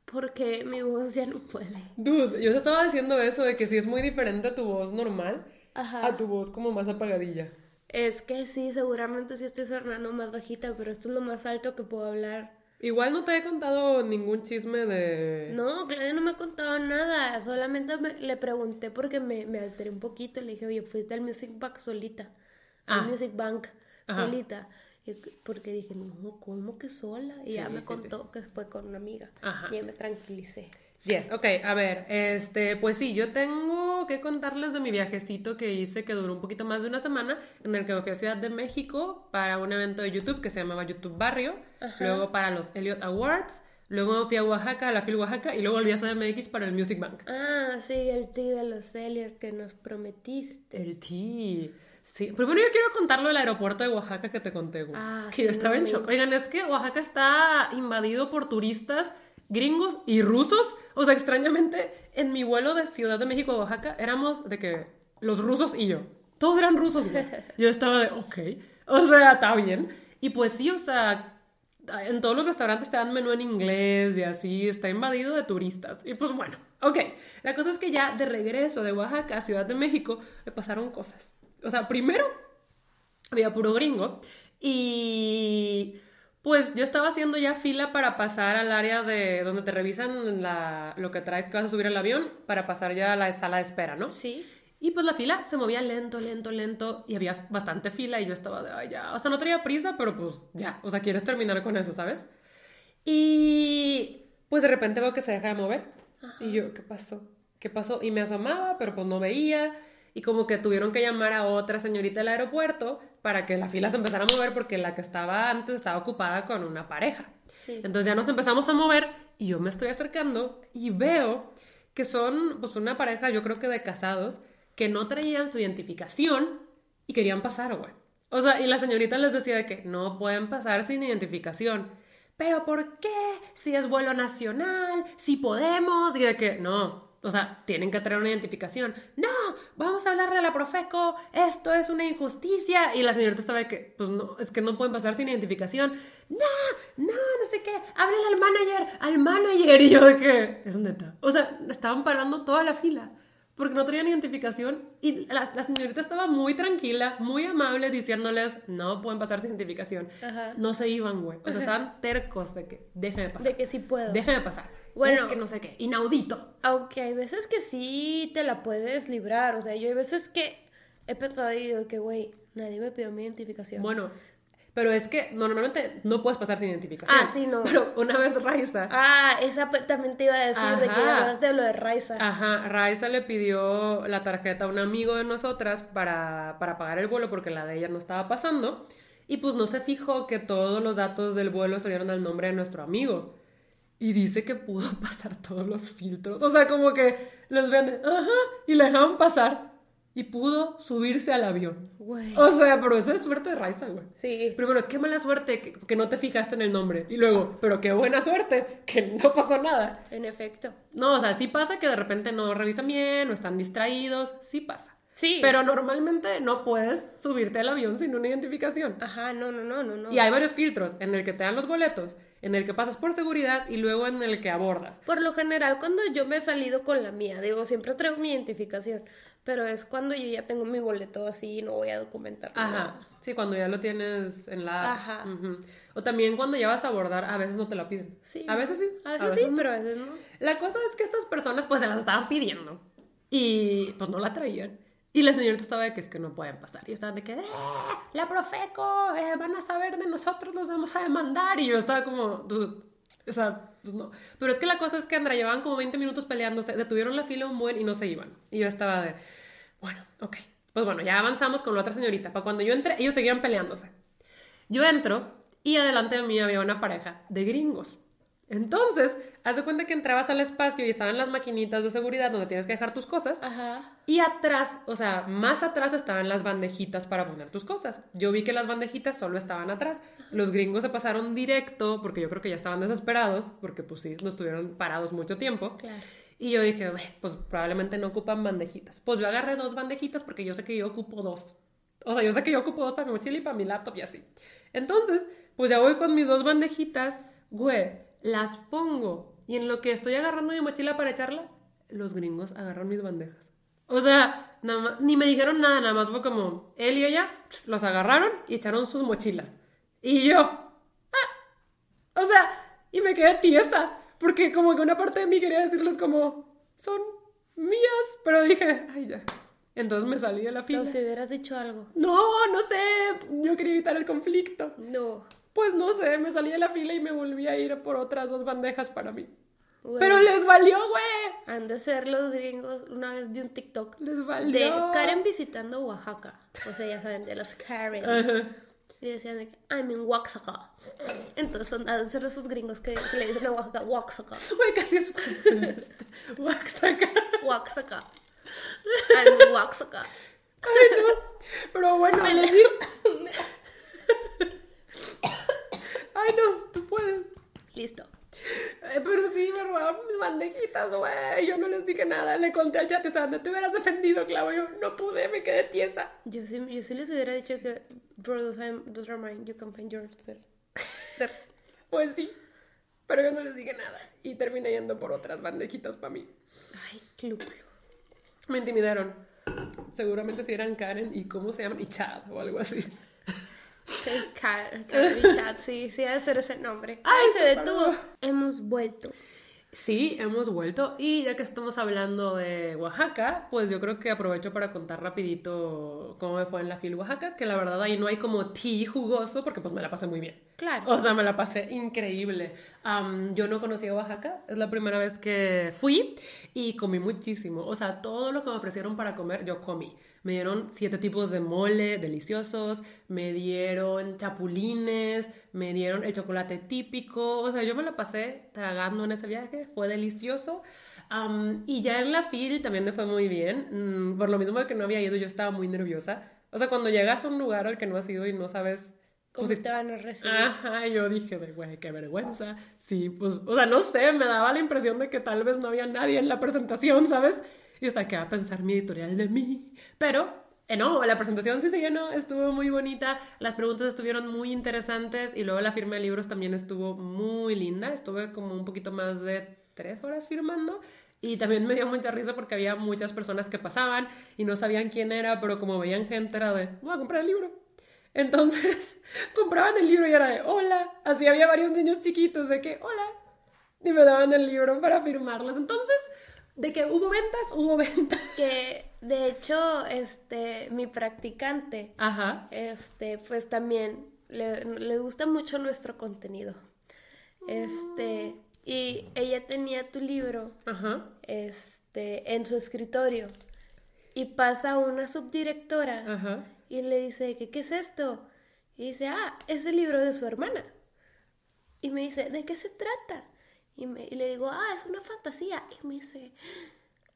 porque mi voz ya no puede. Dude, yo te estaba diciendo eso de que si es muy diferente tu voz normal Ajá. a tu voz como más apagadilla. Es que sí, seguramente sí estoy sonando más bajita, pero esto es lo más alto que puedo hablar. Igual no te he contado ningún chisme de... No, Claudia no me ha contado nada, solamente me- le pregunté porque me, me alteré un poquito, le dije, oye, fuiste al Music Bank solita, al Ah. Music Bank Ajá. solita. Y porque dije, no, ¿cómo que sola? Y ya Sí, me sí, contó que fue con una amiga. Ajá. Y ya me tranquilicé. Yes, ok, a ver, este, pues sí, yo tengo que contarles de mi viajecito que hice que duró un poquito más de una semana, en el que me fui a Ciudad de México para un evento de YouTube que se llamaba YouTube Barrio, luego para los Elliot Awards, luego me fui a Oaxaca, a la FIL Oaxaca, y luego volví a CDMX para el Music Bank. Ah, sí, el tí de los Celias que nos prometiste. El T. Sí, primero yo quiero contar lo del aeropuerto de Oaxaca que te conté, güey. Ah, que sí, yo estaba no en shock. Oigan, es que Oaxaca está invadido por turistas gringos y rusos. O sea, extrañamente, en mi vuelo de Ciudad de México a Oaxaca, éramos de que los rusos y yo. Todos eran rusos, güey. Yo estaba de, ok. O sea, está bien. Y pues sí, o sea, en todos los restaurantes te dan menú en inglés y así, está invadido de turistas. Y pues bueno, ok. La cosa es que ya de regreso de Oaxaca a Ciudad de México me pasaron cosas. O sea, primero había puro gringo y pues yo estaba haciendo ya fila para pasar al área de donde te revisan la, lo que traes que vas a subir al avión para pasar ya a la sala de espera, ¿no? Sí. Y pues la fila se movía lento, lento, lento y había bastante fila y yo estaba de, ay, ya, o sea, no tenía prisa, pero pues ya, o sea, quieres terminar con eso, ¿sabes? Y pues de repente veo que se deja de mover y yo, ¿qué pasó? ¿Qué pasó? Y me asomaba, pero pues no veía y como que tuvieron que llamar a otra señorita del aeropuerto para que la fila se empezara a mover porque la que estaba antes estaba ocupada con una pareja. Sí. Entonces ya nos empezamos a mover y yo me estoy acercando y veo que son pues una pareja, yo creo que de casados, que no traían su identificación y querían pasar, güey. O sea, y la señorita les decía de que no pueden pasar sin identificación. Pero ¿por qué? Si es vuelo nacional, si podemos, y de que no. O sea, tienen que traer una identificación. No, vamos a hablarle a la Profeco, esto es una injusticia. Y la señorita estaba que, pues no, es que no pueden pasar sin identificación. No, no, no sé qué, háblale al manager, al manager. Y yo de que, es neta. O sea, estaban parando toda la fila porque no traían identificación y la, la, señorita estaba muy tranquila, muy amable diciéndoles, no pueden pasar sin identificación. Ajá. No se iban, güey. O sea, estaban tercos de que, déjeme pasar. De que sí puedo. Déjeme pasar. Bueno. es que no sé qué, inaudito. Aunque hay veces que sí te la puedes librar. O sea, yo hay veces que he pensado y digo que, güey, nadie me pidió mi identificación. Bueno, pero es que normalmente no puedes pasar sin identificación. Ah, sí, no. Pero una vez Raiza. Ah, esa también te iba a decir de que Ajá. hablaste de lo de Raiza. Ajá, Raiza le pidió la tarjeta a un amigo de nosotras para, para pagar el vuelo porque la de ella no estaba pasando. Y pues no se fijó que todos los datos del vuelo salieron al nombre de nuestro amigo. Y dice que pudo pasar todos los filtros. O sea, como que los venden, ajá, y le dejaban pasar. Y pudo subirse al avión. Güey. O sea, pero eso es suerte de Raiza, güey. Sí. Primero, es que mala suerte que, que no te fijaste en el nombre. Y luego, pero qué buena suerte que no pasó nada. En efecto. No, o sea, sí pasa que de repente no revisan bien o están distraídos, sí pasa. Sí. Pero normalmente no puedes subirte al avión sin una identificación. Ajá, no, no, no, no, no. Y hay varios filtros en el que te dan los boletos, en el que pasas por seguridad y luego en el que abordas. Por lo general, cuando yo me he salido con la mía, digo, siempre traigo mi identificación. Pero es cuando yo ya tengo mi boleto así y no voy a documentar. Ajá. Sí, cuando ya lo tienes en la. Ajá. Ujú. O también cuando ya vas a abordar, a veces no te la piden. Sí. A veces sí. A veces sí, no. pero a veces no. La cosa es que estas personas pues se las estaban pidiendo y pues no la traían. Y la señorita estaba de que es que no pueden pasar. Y estaban de que, "Eh, la Profeco, eh, van a saber de nosotros, los vamos a demandar. Y yo estaba como, "Dude, o sea, pues. Pero es que la cosa es que Andra llevaban como 20 minutos peleándose, detuvieron la fila un buen y no se iban. Y yo estaba de, bueno, ok. Pues bueno, ya avanzamos con la otra señorita. Para cuando yo entré, ellos seguían peleándose. Yo entro y adelante de mí había una pareja de gringos. Entonces, haz de cuenta que entrabas al espacio y estaban las maquinitas de seguridad donde tienes que dejar tus cosas. Ajá. Y atrás, o sea, más atrás estaban las bandejitas para poner tus cosas. Yo vi que las bandejitas solo estaban atrás. Los gringos se pasaron directo porque yo creo que ya estaban desesperados porque pues sí, no estuvieron parados mucho tiempo. Claro. Y yo dije, "Bueno, pues probablemente no ocupan bandejitas. Pues yo agarré dos bandejitas porque yo sé que yo ocupo dos. O sea, yo sé que yo ocupo dos para mi mochila y para mi laptop y así. Entonces, pues ya voy con mis dos bandejitas, güey, las pongo. Y en lo que estoy agarrando mi mochila para echarla, los gringos agarran mis bandejas. O sea, nada más, ni me dijeron nada, nada más fue como él y ella los agarraron y echaron sus mochilas. Y yo, ah, o sea, y me quedé tiesa, porque como que una parte de mí quería decirles como, son mías, pero dije, ay ya. Entonces me salí de la fila. Pero si hubieras dicho algo. No, no sé, yo quería evitar el conflicto. No. Pues no sé, me salí de la fila y me volví a ir por otras dos bandejas para mí. Güey. Pero les valió, güey. Han de ser los gringos. Una vez vi un TikTok Les valió. de Karen visitando Oaxaca. O sea, ya saben, de los Karens. Ajá. Y decían de que, I'm in Oaxaca. Entonces son han de ser esos gringos que, que le dicen a Oaxaca, Oaxaca, Güey, casi es Oaxaca. Oaxaca. I'm in Oaxaca. Ay, no. Pero bueno, les digo. Ay, no, tú puedes. Listo. Eh, pero sí, me robaron mis bandejitas, güey. Yo no les dije nada. Le conté al chat, estaban de, te hubieras defendido, Clau. Yo no pude, me quedé tiesa. Yo sí, yo sí les hubiera dicho que, bro, those those are mine, you can find yours. Pues sí, pero yo no les dije nada y terminé yendo por otras bandejitas para mí. Ay, club. Me intimidaron. Seguramente si eran Karen y cómo se llaman, y Chad o algo así. Karen Chat, sí, sí, debe ser ese nombre. Ay, se detuvo. paró. Hemos vuelto. Sí, hemos vuelto y ya que estamos hablando de Oaxaca, pues yo creo que aprovecho para contar rapidito cómo me fue en la FIL Oaxaca, que la verdad ahí no hay como tea jugoso porque pues me la pasé muy bien. Claro. O sea, me la pasé increíble. Yo no conocía Oaxaca, es la primera vez que fui y comí muchísimo. O sea, todo lo que me ofrecieron para comer, yo comí. Me dieron siete tipos de mole deliciosos, me dieron chapulines, me dieron el chocolate típico. O sea, yo me la pasé tragando en ese viaje, fue delicioso. Am, y ya en la FIL también me fue muy bien. Mm, por lo mismo que no había ido, yo estaba muy nerviosa. O sea, cuando llegas a un lugar al que no has ido y no sabes ¿Cómo pues, te van a recibir? Ajá, yo dije, de güey, qué vergüenza. Sí, pues, o sea, no sé, me daba la impresión de que tal vez no había nadie en la presentación, ¿sabes? Y hasta que va a pensar mi editorial de mí. Pero, eh, no, la presentación sí se llenó, estuvo muy bonita, las preguntas estuvieron muy interesantes y luego la firma de libros también estuvo muy linda. Estuve como un poquito más de tres horas firmando. Y también me dio mucha risa porque había muchas personas que pasaban y no sabían quién era, pero como veían gente era de, voy a comprar el libro. Entonces, compraban el libro y era de, hola. Así había varios niños chiquitos de que, hola. Y me daban el libro para firmarlos. Entonces, de que hubo ventas, hubo ventas. Que de hecho, este, mi practicante, Ajá. este, pues también le, le gusta mucho nuestro contenido. Este, y ella tenía tu libro, Ajá. este, en su escritorio. Y pasa una subdirectora Ajá. y le dice que, ¿qué es esto? Y dice, ah, es el libro de su hermana. Y me dice, ¿de qué se trata? Y, me- y le digo, ah, es una fantasía. Y me dice,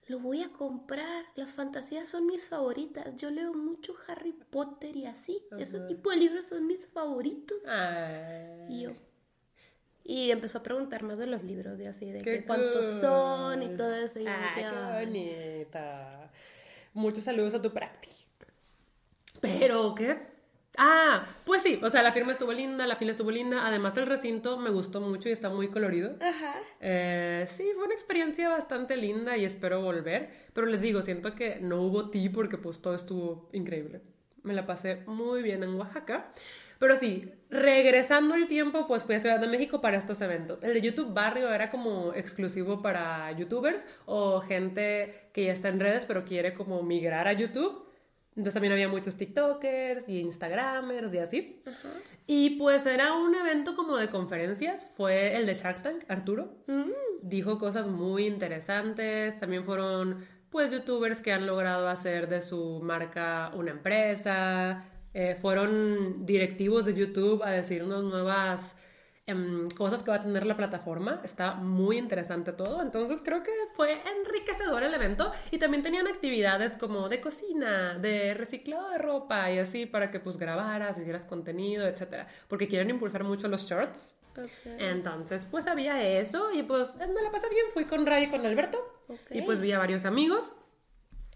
lo voy a comprar. Las fantasías son mis favoritas. Yo leo mucho Harry Potter y así. Ese tipo de libros son mis favoritos. Y yo. Y empezó a preguntar más de los libros y así, de Qué que cuántos cool. son y todo eso. Y de que, qué "Ay". bonita. Muchos saludos a tu practi. Pero, ¿qué? Ah, pues sí, o sea, la firma estuvo linda, la fila estuvo linda, además el recinto me gustó mucho y está muy colorido. Ajá. Eh, sí, fue una experiencia bastante linda y espero volver, pero les digo, siento que no hubo ti porque pues todo estuvo increíble. Me la pasé muy bien en Oaxaca. Pero sí, regresando el tiempo, pues fui a Ciudad de México para estos eventos. El de YouTube Barrio era como exclusivo para youtubers o gente que ya está en redes pero quiere como migrar a YouTube. Entonces también había muchos TikTokers y Instagramers y así. Y pues era un evento como de conferencias. Fue el de Shark Tank, Arturo. Dijo cosas muy interesantes. También fueron pues youtubers que han logrado hacer de su marca una empresa. Eh, fueron directivos de YouTube a decirnos nuevas em, cosas que va a tener la plataforma. Está muy interesante todo. Entonces creo que fue enriquecedor el evento. Y también tenían actividades como de cocina, de reciclado de ropa y así para que pues grabaras, hicieras contenido, etcétera. Porque quieren impulsar mucho los shorts. Ok. Entonces, pues había eso y pues me la pasé bien. Fui con Ray y con Alberto Ok. y pues vi a varios amigos.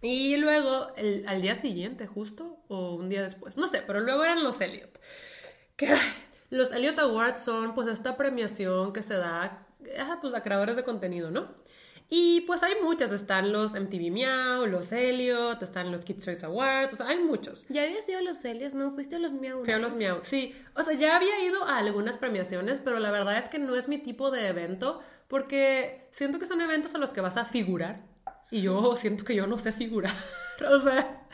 Y luego, el- al día siguiente, justo, o un día después, no sé, pero luego eran los Elliot. Que los Elliot Awards son pues esta premiación que se da pues, a creadores de contenido, ¿no? Y pues hay muchas, están los MTV Meow, los Elliot, están los Kids Choice Awards, o sea, hay muchos. ¿Ya habías ido a los Celios? No, fuiste a los Miau. Fui a los Miau. Sí, o sea, ya había ido a algunas premiaciones, pero la verdad es que no es mi tipo de evento, porque siento que son eventos en los que vas a figurar, y yo siento que yo no sé figurar. o sea,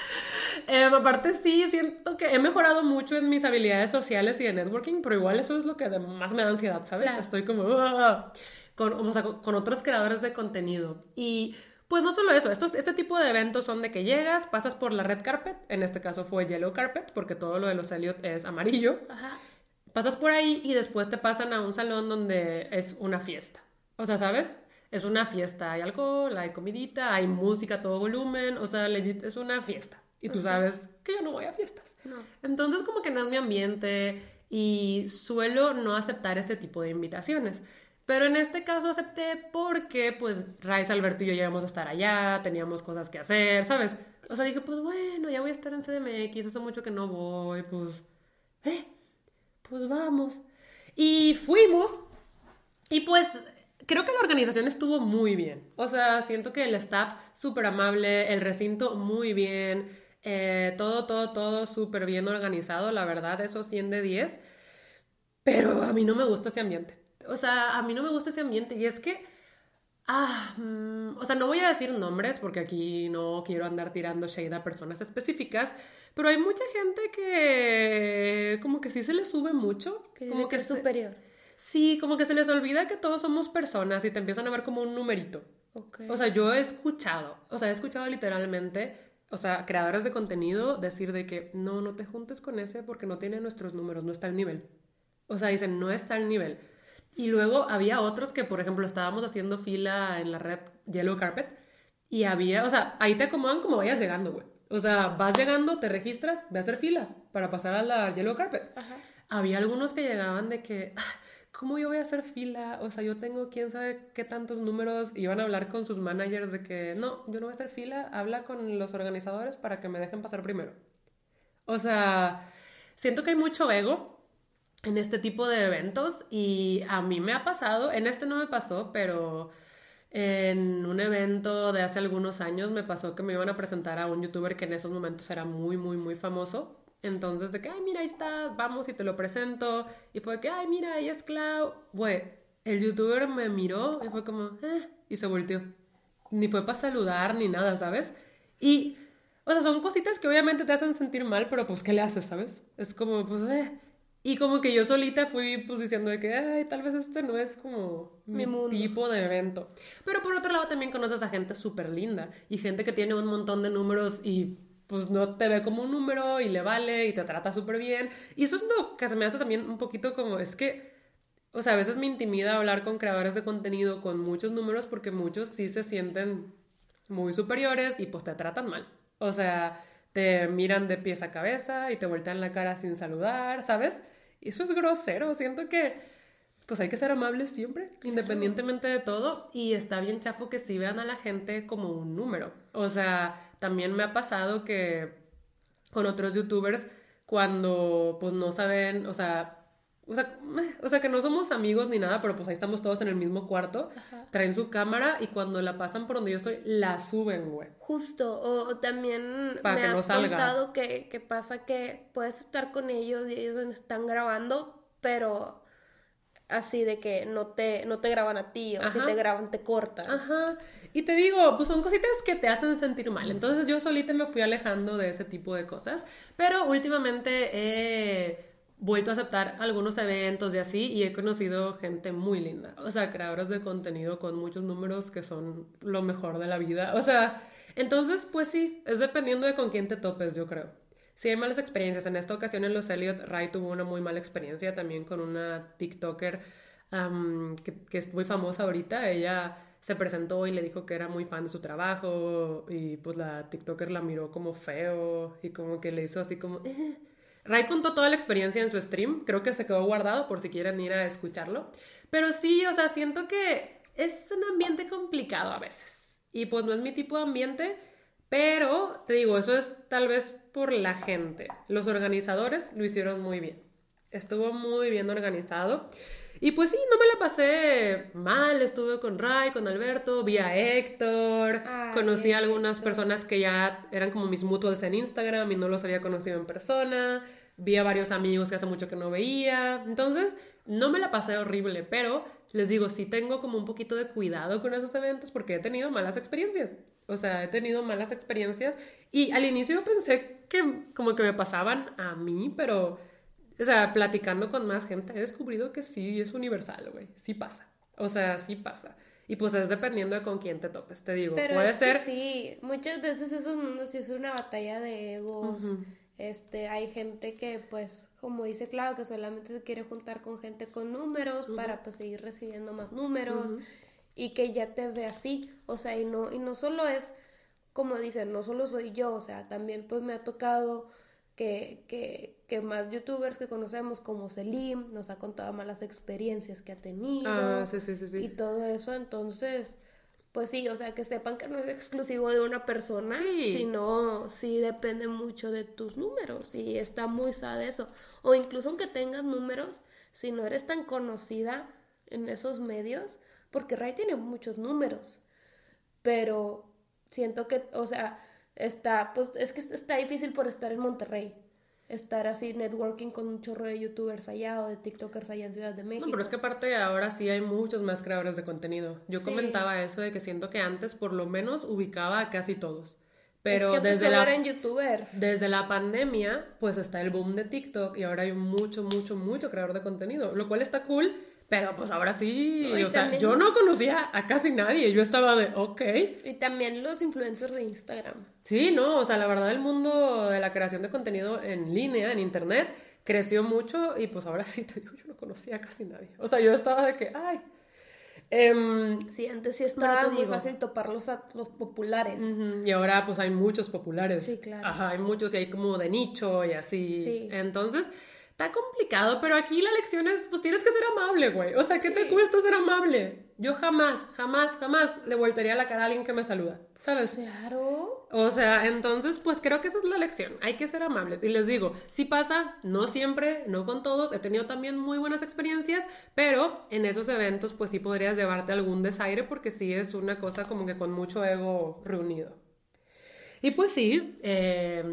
em, aparte sí, siento que he mejorado mucho en mis habilidades sociales y de networking, pero igual eso es lo que más me da ansiedad, ¿sabes? Claro. Estoy como... Con, o sea, con, con otros creadores de contenido. Y pues no solo eso, estos, este tipo de eventos son de que llegas, pasas por la red carpet, en este caso fue yellow carpet, porque todo lo de los Elliot es amarillo. Ajá. Pasas por ahí y después te pasan a un salón donde es una fiesta. O sea, ¿sabes? Es una fiesta, hay alcohol, hay comidita, hay música a todo volumen, o sea, legit, es una fiesta. Y tú sabes que yo no voy a fiestas. No. Entonces como que no es mi ambiente y suelo no aceptar ese tipo de invitaciones. Pero en este caso acepté porque pues Raiz, Alberto y yo ya íbamos a estar allá, teníamos cosas que hacer, ¿sabes? O sea, dije, pues bueno, ya voy a estar en CDMX, hace mucho que no voy, pues... ¿Eh? Pues vamos. Y fuimos Y pues creo que la organización estuvo muy bien. O sea, siento que el staff súper amable, el recinto muy bien, eh, todo, todo, todo súper bien organizado, la verdad, eso 100 de 10. Pero a mí no me gusta ese ambiente. O sea, a mí no me gusta ese ambiente y es que... Ah, mm, o sea, no voy a decir nombres porque aquí no quiero andar tirando shade a personas específicas, pero hay mucha gente que como que sí se le sube mucho. como que es superior. Sí, como que se les olvida que todos somos personas y te empiezan a ver como un numerito. O sea, yo he escuchado, o sea, he escuchado literalmente, o sea, creadores de contenido decir de que no, no te juntes con ese porque no tiene nuestros números, no está al nivel. O sea, dicen, no está al nivel. Y luego había otros que, por ejemplo, estábamos haciendo fila en la red Yellow Carpet y había, o sea, ahí te acomodan como vayas llegando, güey. O sea, vas llegando, te registras, ve a hacer fila para pasar a la Yellow Carpet. Había algunos que llegaban de que, ah, ¿cómo yo voy a hacer fila? O sea, yo tengo quién sabe qué tantos números y van a hablar con sus managers de que no, yo no voy a hacer fila, habla con los organizadores para que me dejen pasar primero. O sea, siento que hay mucho ego en este tipo de eventos y a mí me ha pasado, en este no me pasó, pero en un evento de hace algunos años me pasó que me iban a presentar a un youtuber que en esos momentos era muy, muy, muy famoso entonces, de que, ay, mira, ahí está, vamos y te lo presento. Y fue que, ay, mira, ahí es Clau. Güey, el youtuber me miró y fue como, eh, y se volteó. Ni fue para saludar ni nada, ¿sabes? Y, o sea, son cositas que obviamente te hacen sentir mal, pero pues, ¿qué le haces, sabes? Es como, pues, eh. Y como que yo solita fui pues diciendo de que, ay, tal vez este no es como mi, tipo de evento. Pero por otro lado también conoces a gente súper linda y gente que tiene un montón de números y pues no te ve como un número y le vale y te trata súper bien. Y eso es lo que se me hace también un poquito como, es que, o sea, a veces me intimida hablar con creadores de contenido con muchos números porque muchos sí se sienten muy superiores y pues te tratan mal. O sea, te miran de pies a cabeza y te voltean la cara sin saludar, ¿sabes? Y eso es grosero, siento que pues hay que ser amables siempre, independientemente de todo, y está bien chafo que sí vean a la gente como un número. O sea, también me ha pasado que con otros youtubers, cuando pues no saben, o sea, o sea, o sea, que no somos amigos ni nada, pero pues ahí estamos todos en el mismo cuarto. Traen su cámara y cuando la pasan por donde yo estoy, la suben, güey. Justo. O, también me has contado que, que, pasa que puedes estar con ellos y ellos están grabando, pero así de que no te, no te graban a ti o si te graban te cortan. Ajá. Y te digo, pues son cositas que te hacen sentir mal. Entonces yo solita me fui alejando de ese tipo de cosas. Pero últimamente he vuelto a aceptar algunos eventos y así y he conocido gente muy linda. O sea, creadores de contenido con muchos números que son lo mejor de la vida. O sea, entonces pues sí, es dependiendo de con quién te topes, yo creo. Sí, hay malas experiencias. En esta ocasión en los Elliot, Ray tuvo una muy mala experiencia también con una TikToker que, es muy famosa ahorita. Ella se presentó y le dijo que era muy fan de su trabajo y pues la TikToker la miró como feo y como que le hizo así como... Eh". Ray contó toda la experiencia en su stream, creo que se quedó guardado por si quieren ir a escucharlo. Pero sí, o sea, siento que es un ambiente complicado a veces. Y pues no es mi tipo de ambiente, pero te digo, eso es tal vez por la gente. Los organizadores lo hicieron muy bien. Estuvo muy bien organizado. Y pues sí, no me la pasé mal, estuve con Ray, con Alberto, vi a Héctor, conocí a algunas personas que ya eran como mis mutuals en Instagram y no los había conocido en persona, vi a varios amigos que hace mucho que no veía, entonces no me la pasé horrible, pero les digo, sí tengo como un poquito de cuidado con esos eventos porque he tenido malas experiencias. O sea, he tenido malas experiencias y al inicio yo pensé que como que me pasaban a mí, pero, o sea, platicando con más gente he descubrido que sí es universal, güey, sí pasa. O sea, sí pasa. Y pues es dependiendo de con quién te topes, te digo. Pero puede ser. sí, muchas veces esos mundos sí es una batalla de egos. Este, hay gente que, pues, como dice Claudio, que solamente se quiere juntar con gente con números para pues seguir recibiendo más números y que ya te ve así, o sea, y no, y no solo es, como dicen, no solo soy yo, o sea, también pues me ha tocado que, que, que más youtubers que conocemos como Selim nos ha contado malas experiencias que ha tenido ah, sí, sí, sí, y todo eso, entonces, pues sí, o sea, que sepan que no es exclusivo de una persona, sino sí depende mucho de tus números y está muy sad eso, o incluso aunque tengas números, si no eres tan conocida, en esos medios, porque Ray tiene muchos números, pero siento que, o sea, está, pues es que está difícil por estar en Monterrey. Estar así networking con un chorro de youtubers allá o de tiktokers allá en Ciudad de México. No, pero es que aparte ahora sí hay muchos más creadores de contenido. Yo comentaba eso de que siento que antes por lo menos ubicaba a casi todos. Pero pues, desde la youtubers. desde la pandemia, pues está el boom de TikTok y ahora hay mucho, mucho, mucho creador de contenido, lo cual está cool, pero pues ahora sí, o sea, yo no conocía a casi nadie, yo estaba de, ok. Y también los influencers de Instagram. Sí, no, o sea, la verdad el mundo de la creación de contenido en línea, en internet, creció mucho y pues ahora sí te digo, yo no conocía a casi nadie. O sea, yo estaba de que, ay, Em, sí, antes sí estaba muy fácil topar los, los populares. Y ahora pues hay muchos populares. Sí, claro. Ajá, hay muchos y hay como de nicho y así. Sí. Entonces, está complicado, pero aquí la lección es, pues tienes que ser amable, güey. O sea, ¿qué te cuesta ser amable? Yo jamás, jamás, jamás le voltearía la cara a alguien que me saluda, ¿sabes? Claro. O sea, entonces, pues creo que esa es la lección. Hay que ser amables. Y les digo, si pasa, no siempre, no con todos. He tenido también muy buenas experiencias, pero en esos eventos, pues sí podrías llevarte algún desaire porque sí es una cosa como que con mucho ego reunido. Y pues sí, eh,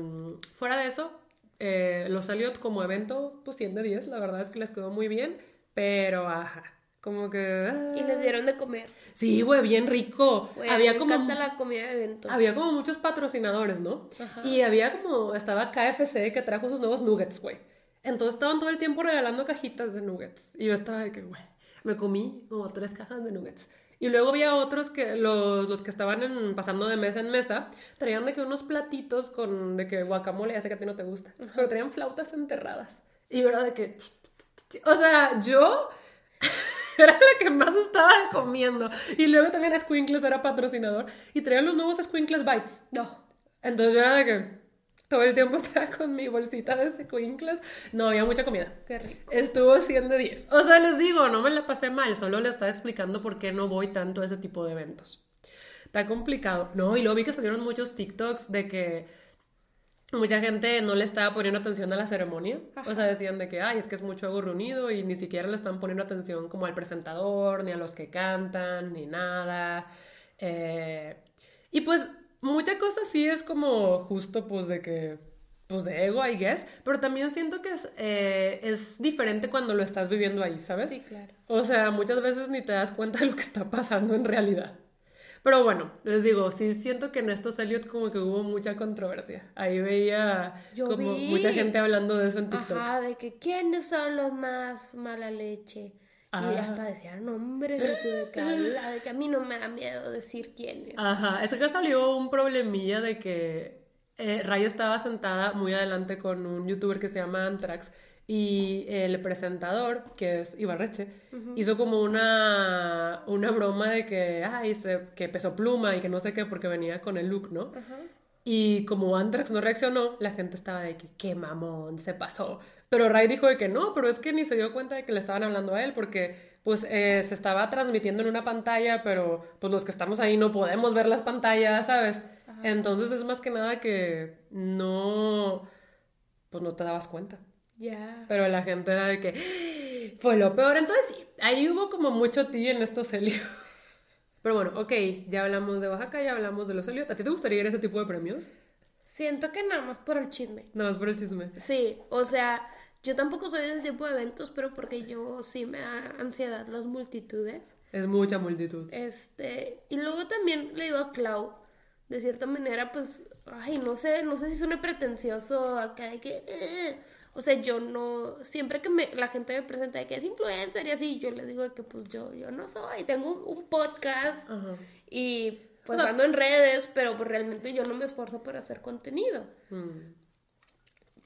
fuera de eso, eh, los Elliot como evento, pues 100 de 10, la verdad es que les quedó muy bien, pero ajá como que... Y les dieron de comer. Sí, güey, bien rico. había me como... encanta la comida de eventos. Había como muchos patrocinadores, ¿no? Y había como... Estaba KFC que trajo sus nuevos nuggets, güey. Entonces estaban todo el tiempo regalando cajitas de nuggets. Y yo estaba de que, güey, me comí como tres cajas de nuggets. Y luego había otros que, los, los que estaban pasando de mesa en mesa, traían de que unos platitos con, de que guacamole, ya sé que a ti no te gusta, pero traían flautas enterradas. Y yo era de que, o sea, yo era la que más estaba comiendo. Y luego también Squinkles era patrocinador y traían los nuevos Squinkles Bites. No. Entonces yo era de que todo el tiempo estaba con mi bolsita de Squinkles. No había mucha comida. Qué rico. Estuvo 100 de 10. O sea, les digo, no me la pasé mal, solo le estaba explicando por qué no voy tanto a ese tipo de eventos. Está complicado. No, y luego vi que salieron muchos TikToks de que mucha gente no le estaba poniendo atención a la ceremonia. O sea, decían de que, ay, es que es mucho ego reunido y ni siquiera le están poniendo atención como al presentador, ni a los que cantan, ni nada. Eh, y pues mucha cosa sí es como justo pues de que, pues de ego, I guess, pero también siento que es, eh, es diferente cuando lo estás viviendo ahí, ¿sabes? Sí, claro. O sea, muchas veces ni te das cuenta de lo que está pasando en realidad. Pero bueno, les digo, sí siento que en estos Elliot como que hubo mucha controversia. Ahí veía como mucha gente hablando de eso en TikTok. Ajá, de que quiénes son los más mala leche. Y hasta decían nombres de que de que a mí no me da miedo decir quiénes. Ajá, es que salió un problemilla de que eh, Rayo estaba sentada muy adelante con un youtuber que se llama Antrax y el presentador, que es Ibarreche, hizo como una, una broma de que, ay, se, que pesó pluma y que no sé qué, porque venía con el look, ¿no? Y como Antrax no reaccionó, la gente estaba de que, qué mamón, se pasó. Pero Ray dijo de que no, pero es que ni se dio cuenta de que le estaban hablando a él, porque pues eh, se estaba transmitiendo en una pantalla, pero pues los que estamos ahí no podemos ver las pantallas, ¿sabes? Entonces es más que nada que no, pues no te dabas cuenta. Pero la gente era de que fue lo peor. Entonces sí, ahí hubo como mucho ti en estos Helios. Pero bueno, ok, ya hablamos de Oaxaca, ya hablamos de los Helios. ¿A ti te gustaría ir a ese tipo de premios? Siento que nada más por el chisme. Nada más por el chisme. Sí, o sea, yo tampoco soy de ese tipo de eventos, pero porque yo sí me da ansiedad las multitudes. Es mucha multitud. Este, y luego también le digo a Clau, de cierta manera, pues, ay, no sé, no sé si suena pretencioso acá de que... Eh, o sea, yo no, siempre que me, la gente me presenta de que es influencer y así, yo les digo que pues yo, yo no soy, tengo un, podcast y pues ando en redes, pero pues realmente yo no me esfuerzo para hacer contenido. Mm.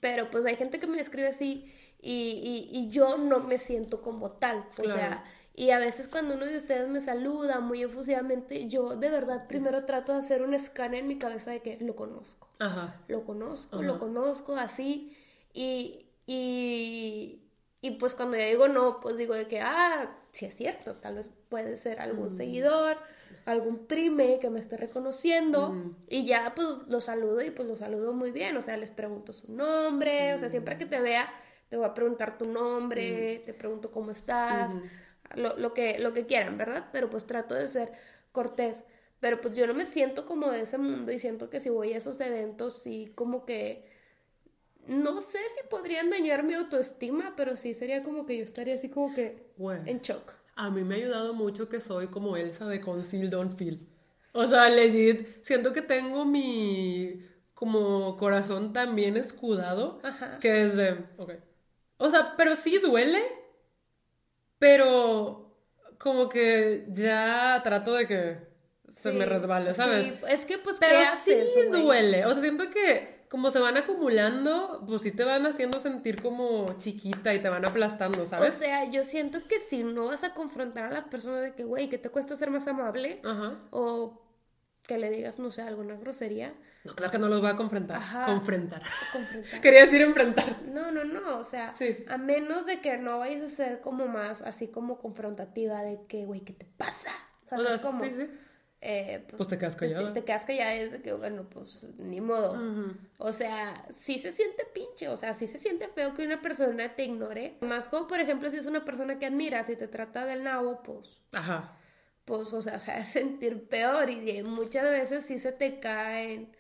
Pero pues hay gente que me escribe así y, y, yo no me siento como tal, o sea... Y a veces cuando uno de ustedes me saluda muy efusivamente, yo de verdad primero trato de hacer un escáner en mi cabeza de que lo conozco. Ajá. Lo conozco, lo conozco, así. Y, y, y pues cuando yo digo no, pues digo de que, ah, sí es cierto, tal vez puede ser algún mm. seguidor, algún prime que me esté reconociendo mm. y ya pues lo saludo y pues lo saludo muy bien, o sea, les pregunto su nombre, o sea, siempre que te vea te voy a preguntar tu nombre, mm. te pregunto cómo estás, lo, lo que, lo que quieran, ¿verdad? Pero pues trato de ser cortés. Pero pues yo no me siento como de ese mundo y siento que si voy a esos eventos, sí, como que no sé si podrían dañar mi autoestima, pero sí sería como que yo estaría así como que Bueno. en shock. A mí me ha ayudado mucho que soy como Elsa de Conceal Don't Feel. O sea, legit, siento que tengo mi como corazón tan bien escudado Ajá. que es de, ok. O sea, pero sí duele, pero como que ya trato de que se Sí, me resbale, ¿sabes? Sí, es que pues, Pero ¿qué haces, sí duele. O sea, siento que como se van acumulando, pues sí te van haciendo sentir como chiquita y te van aplastando, O ¿sabes? sea, yo siento que si no vas a confrontar a las personas de que, güey, que te cuesta ser más amable, Ajá. o que le digas, no sé, alguna grosería, No, claro que no los voy a confrontar. Ajá. Confrontar. confrontar. Quería decir enfrentar. No, no, no, o sea, Sí. a menos de que no vayas a ser como más así como confrontativa de que, güey, ¿qué te pasa? O ¿Sabes sea, cómo? sí, sí. Eh, Pues te quedas Te, callada. te quedas callada es de que, bueno, pues ni modo. O sea, sí se siente pinche, o sea, sí se siente feo que una persona te ignore. Más como, por ejemplo, si es una persona que admiras y te trata del nabo, pues, Ajá. pues, o sea, se hace sentir peor y muchas veces sí se te caen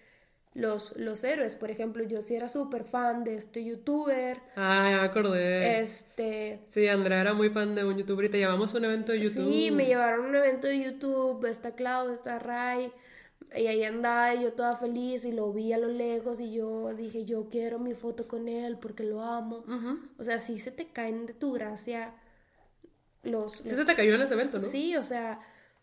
los, los héroes. Por ejemplo, yo sí era súper fan de este youtuber, Ah, ya me acordé. este... Sí, Andrea era muy fan de un youtuber y te llevamos a un evento de YouTube. Sí, me llevaron a un evento de YouTube, está Clau, está Ray, y ahí andaba y yo toda feliz y lo vi a lo lejos y yo dije, yo quiero mi foto con él porque lo amo. O sea, sí se te caen de tu gracia los... Sí los- se te cayó en ese evento, ¿no? Sí, o sea,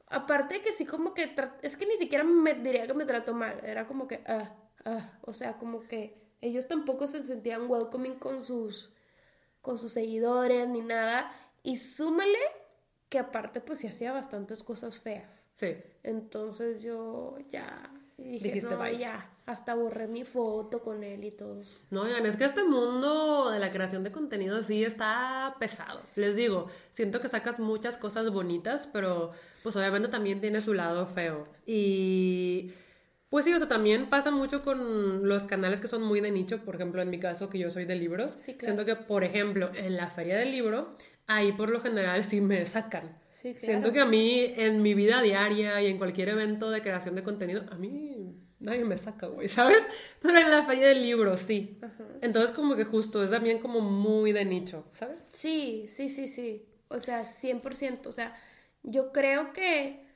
aparte de que sí como que... Es que ni siquiera me diría que me trató mal, era como que... ah, ah, o sea, como que ellos tampoco se sentían welcoming con sus, con sus seguidores ni nada. Y súmale que aparte pues sí hacía bastantes cosas feas. Sí. Entonces yo ya dije, Dijiste, no, bye. ya, hasta borré mi foto con él y todo. No, oigan, es que este mundo de la creación de contenido sí está pesado. Les digo, siento que sacas muchas cosas bonitas, pero pues obviamente también tiene su lado feo. Y pues sí, o sea, también pasa mucho con los canales que son muy de nicho, por ejemplo, en mi caso, que yo soy de libros. Sí, claro. Siento que, por ejemplo, en la feria del libro, ahí por lo general sí me sacan. Sí, claro. Siento que a mí, en mi vida diaria y en cualquier evento de creación de contenido, a mí nadie me saca, güey, ¿sabes? Pero en la feria del libro, sí. Entonces, como que justo, es también como muy de nicho, ¿sabes? Sí, sí, sí, sí. O sea, 100%. O sea, yo creo que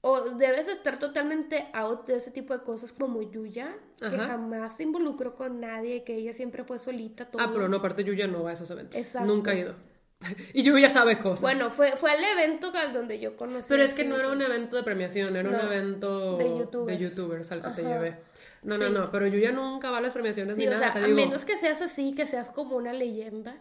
o debes estar totalmente out de ese tipo de cosas como Yuya, que Ajá. jamás se involucró con nadie, que ella siempre fue solita todo. Ah, pero no, aparte yo ya no va a esos eventos. Exacto. Nunca he ido. y yo ya sabe cosas. Bueno, fue, fue el evento al donde yo conocí. Pero es que no era un evento de premiación, era un evento de youtubers. youtubers al que te llevé. No, no, Sí. no, pero yo ya nunca va a las premiaciones Sí, ni o nada, sea, te a digo. menos que seas así, que seas como una leyenda.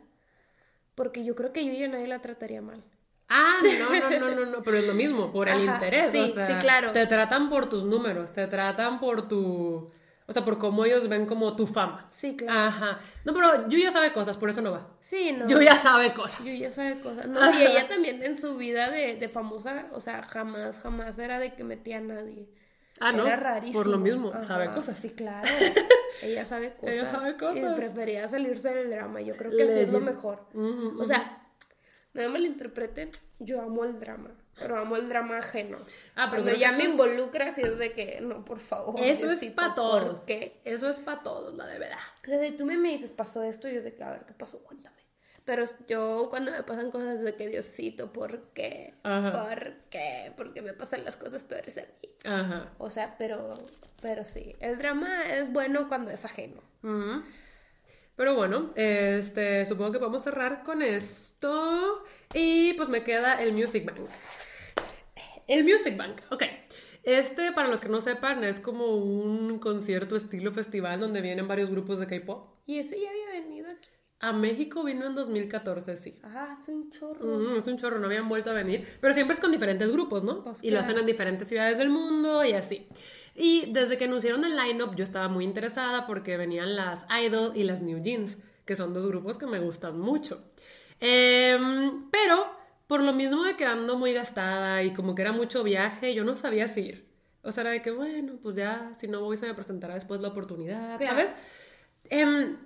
Porque yo creo que Yuya nadie la trataría mal. Ah, no, no, no, no, no, pero es lo mismo, por el Ajá, interés. sí, o sea, sí, claro. Te tratan por tus números, te tratan por tu. O sea, por cómo ellos ven como tu fama. Sí, claro. Ajá. No, pero Yuya sabe cosas, por eso no va. Sí, no. Yuya sabe cosas. Yuya sabe cosas. No, y ella también en su vida de, de famosa, o sea, jamás, jamás era de que metía a nadie. Ah, no. Era rarísimo. Por lo mismo, Ajá, sabe cosas. Sí, claro. Ella sabe cosas. Ella sabe Y cosas. prefería salirse del drama. Yo creo que así es lo mejor. O sea, no me malinterpreten, yo amo el drama, pero amo el drama ajeno. Ah, pero Cuando ya me es- involucras y es de que, no, por favor. Eso es para todos. ¿Por qué? Eso es para todos, la de verdad. O sea, si tú me, me dices, pasó esto, yo de que, a ver, ¿qué pasó? Cuéntame. Pero yo cuando me pasan cosas de que, Diosito, ¿por qué? Ajá. ¿Por qué? ¿Por qué me pasan las cosas peores a mí? Ajá. O sea, pero, pero sí, el drama es bueno cuando es ajeno. Ujú. Pero bueno, este, supongo que podemos cerrar con esto. Y pues me queda el Music Bank. El Music Bank, ok. Este, para los que no sepan, es como un concierto estilo festival donde vienen varios grupos de K-pop. Y ese ya había venido aquí. A México vino en 2014, sí. Ah, es un chorro. Ujú, es un chorro, no habían vuelto a venir. Pero siempre es con diferentes grupos, ¿no? Pues y lo claro. hacen en diferentes ciudades del mundo y así. Y desde que anunciaron el lineup, yo estaba muy interesada porque venían las Idol y las New Jeans, que son dos grupos que me gustan mucho. Em, pero por lo mismo de que ando muy gastada y como que era mucho viaje, yo no sabía si ir. O sea, era de que, bueno, pues ya, si no voy, se me presentará después la oportunidad, Claro. ¿sabes? Em,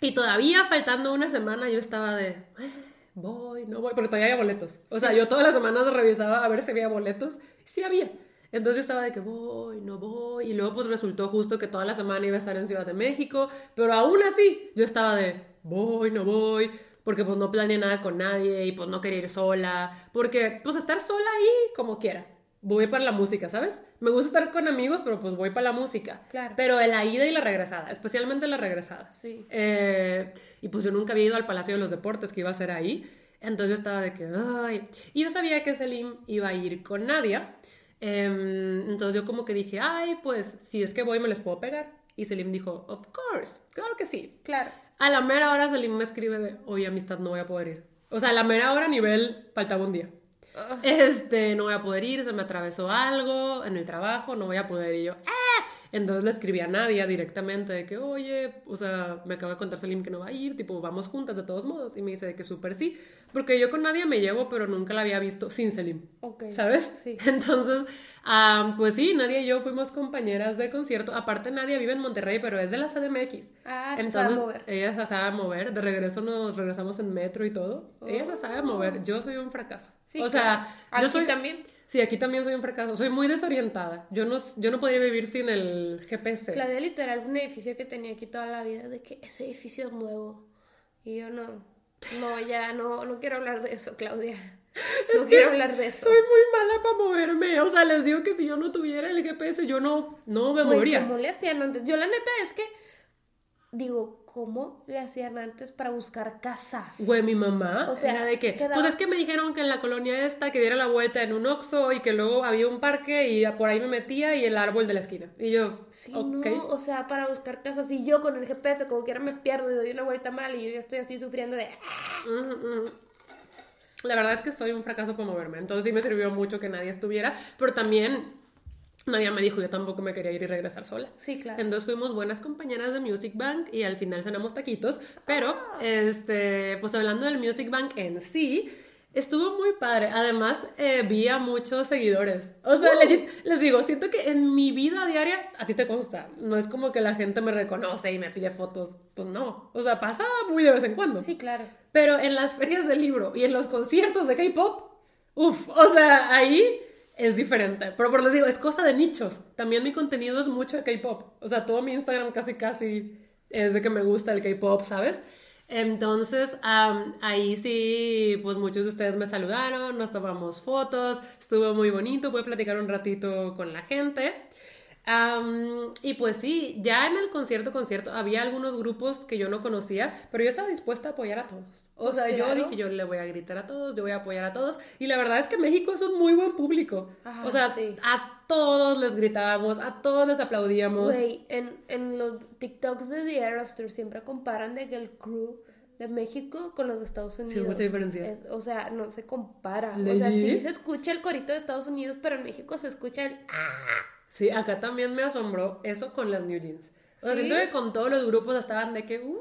y todavía faltando una semana yo estaba de, "Eh, voy, no voy, pero todavía había boletos. O sea, yo todas las semanas revisaba a ver si había boletos. Y sí había. Entonces yo estaba de que voy, no voy. Y luego pues resultó justo que toda la semana iba a estar en Ciudad de México. Pero aún así, yo estaba de voy, no voy. Porque pues no planeé nada con nadie y pues no quería ir sola. Porque pues estar sola ahí como quiera. Voy para la música, ¿sabes? Me gusta estar con amigos, pero pues voy para la música. Claro. Pero la ida y la regresada, especialmente la regresada. Sí. Eh, y pues yo nunca había ido al Palacio de los Deportes que iba a ser ahí. Entonces yo estaba de que, ay. Y yo sabía que Selim iba a ir con Nadia. Em, entonces yo como que dije, ay, pues si es que voy me les puedo pegar. Y Selim dijo, of course, claro que sí. Claro. A la mera hora Selim me escribe de, oye, amistad, no voy a poder ir. O sea, a la mera hora nivel, faltaba un día. Este, no voy a poder ir, se me atravesó algo en el trabajo, no voy a poder ir. Y yo, ¡ah! Entonces le escribí a Nadia directamente de que, oye, o sea, me acaba de contar Salim que no va a ir, tipo, vamos juntas de todos modos. Y me dice de que súper sí, porque yo con Nadia me llevo, pero nunca la había visto sin Selim. Ok. ¿Sabes? Sí. Entonces, ah, pues sí, Nadia y yo fuimos compañeras de concierto. Aparte, Nadia vive en Monterrey, pero es de la CDMX. Ah, se Entonces, sabe mover. ella se sabe mover. De regreso nos regresamos en metro y todo. Ella se sabe mover. Yo soy un fracaso. Oh. Sí, o claro. sea, Aquí yo soy también. Sí, aquí también soy un fracaso. Soy muy desorientada. Yo no, yo no podría vivir sin el GPS. La de literal un edificio que tenía aquí toda la vida, de que ese edificio es nuevo. Y yo no, no, ya no, no quiero hablar de eso, Claudia. No quiero hablar de eso. Soy muy mala para moverme. O sea, les digo que si yo no tuviera el GPS, yo no, no me movería. ¿Cómo le hacían antes? Yo la neta es que, digo, ¿cómo le hacían antes para buscar casas? Güey, mi mamá, O sea, era de que, quedaba- pues es que me dijeron que en la colonia esta que diera la vuelta en un Oxxo y que luego había un parque y por ahí me metía y el árbol de la esquina. Y yo, Sí, no, o sea, para buscar casas y yo con el GPS como quiera me pierdo y doy una vuelta mal y yo ya estoy así sufriendo de... La verdad es que soy un fracaso para moverme, entonces sí me sirvió mucho que nadie estuviera, pero también nadie me dijo, yo tampoco me quería ir y regresar sola. Sí, claro. Entonces fuimos buenas compañeras de Music Bank y al final cenamos taquitos, pero Ah. este, pues hablando del Music Bank en sí, estuvo muy padre. Además, eh, vi a muchos seguidores. O sea, Uh. legit, les digo, siento que en mi vida diaria, a ti te consta, no es como que la gente me reconoce y me pide fotos. Pues no. O sea, pasa muy de vez en cuando. Sí, claro. Pero en las ferias del libro y en los conciertos de K-pop, uff, o sea, ahí es diferente. Pero por les digo, es cosa de nichos. También mi contenido es mucho de K-pop. O sea, todo mi Instagram casi casi es de que me gusta el K-pop, ¿sabes? Entonces, ahí sí, pues muchos de ustedes me saludaron, nos tomamos fotos, estuvo muy bonito, pude platicar un ratito con la gente. Y pues sí, ya en el concierto, concierto, había algunos grupos que yo no conocía, pero yo estaba dispuesta a apoyar a todos. O Pues sea, yo dije, yo le voy a gritar a todos, yo voy a apoyar a todos. Y la verdad es que México es un muy buen público. Ajá, o sea, sí. a todos les gritábamos, a todos les aplaudíamos. Güey, en, en los TikToks de The siempre comparan de que el crew de México con los de Estados Unidos. mucha diferencia. Es- o sea, no se compara. O sea, sí se escucha el corito de Estados Unidos, pero en México se escucha el... Sí, acá también me asombró eso con las New Jeans. O sea, ¿Sí? siento que con todos los grupos estaban de que, ¡wow!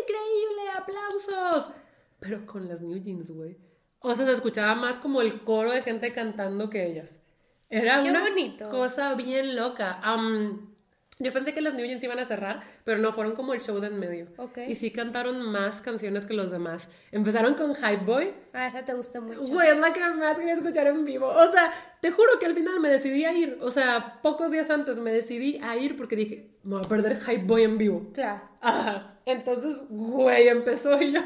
¡Increíble! ¡Aplausos! Pero con las New Jeans, güey. O sea, se escuchaba más como el coro de gente cantando que ellas. Era Qué una bonito. cosa bien loca. Yo pensé que las New Jeans iban a cerrar, pero no, fueron como el show de en medio. Ok. Y sí cantaron más canciones que los demás. Empezaron con Hype Boy, Ah, esa te gusta mucho. Güey, es la que más quería escuchar en vivo. O sea, te juro que al final me decidí a ir. O sea, pocos días antes me decidí a ir porque dije, me voy a perder Hype Boy en vivo. Claro. Ajá. Entonces, güey, empezó y yo,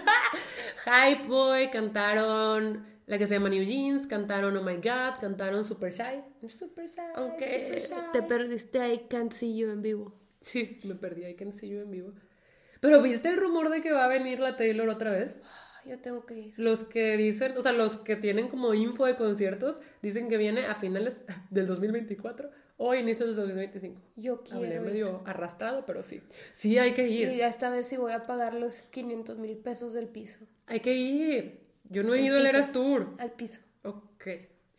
Hype Boy, cantaron la que se llama New Jeans, cantaron Oh My God, cantaron Super Shy. Super Shy. Aunque Super Shy. te perdiste ahí Can't See You en vivo. Sí, me perdí, I can see you en vivo. Pero ¿viste el rumor de que va a venir la Taylor otra vez? Yo tengo que ir. Los que dicen, o sea, los que tienen como info de conciertos, dicen que viene a finales del 2024 o inicios del 2025. Yo Hablé quiero ir. medio arrastrado, pero sí. Sí, hay que Y ir. ya esta vez sí voy a pagar los 500 mil pesos del piso. Hay que ir. Yo no he ido al. Eras Tour. Al piso. Ok.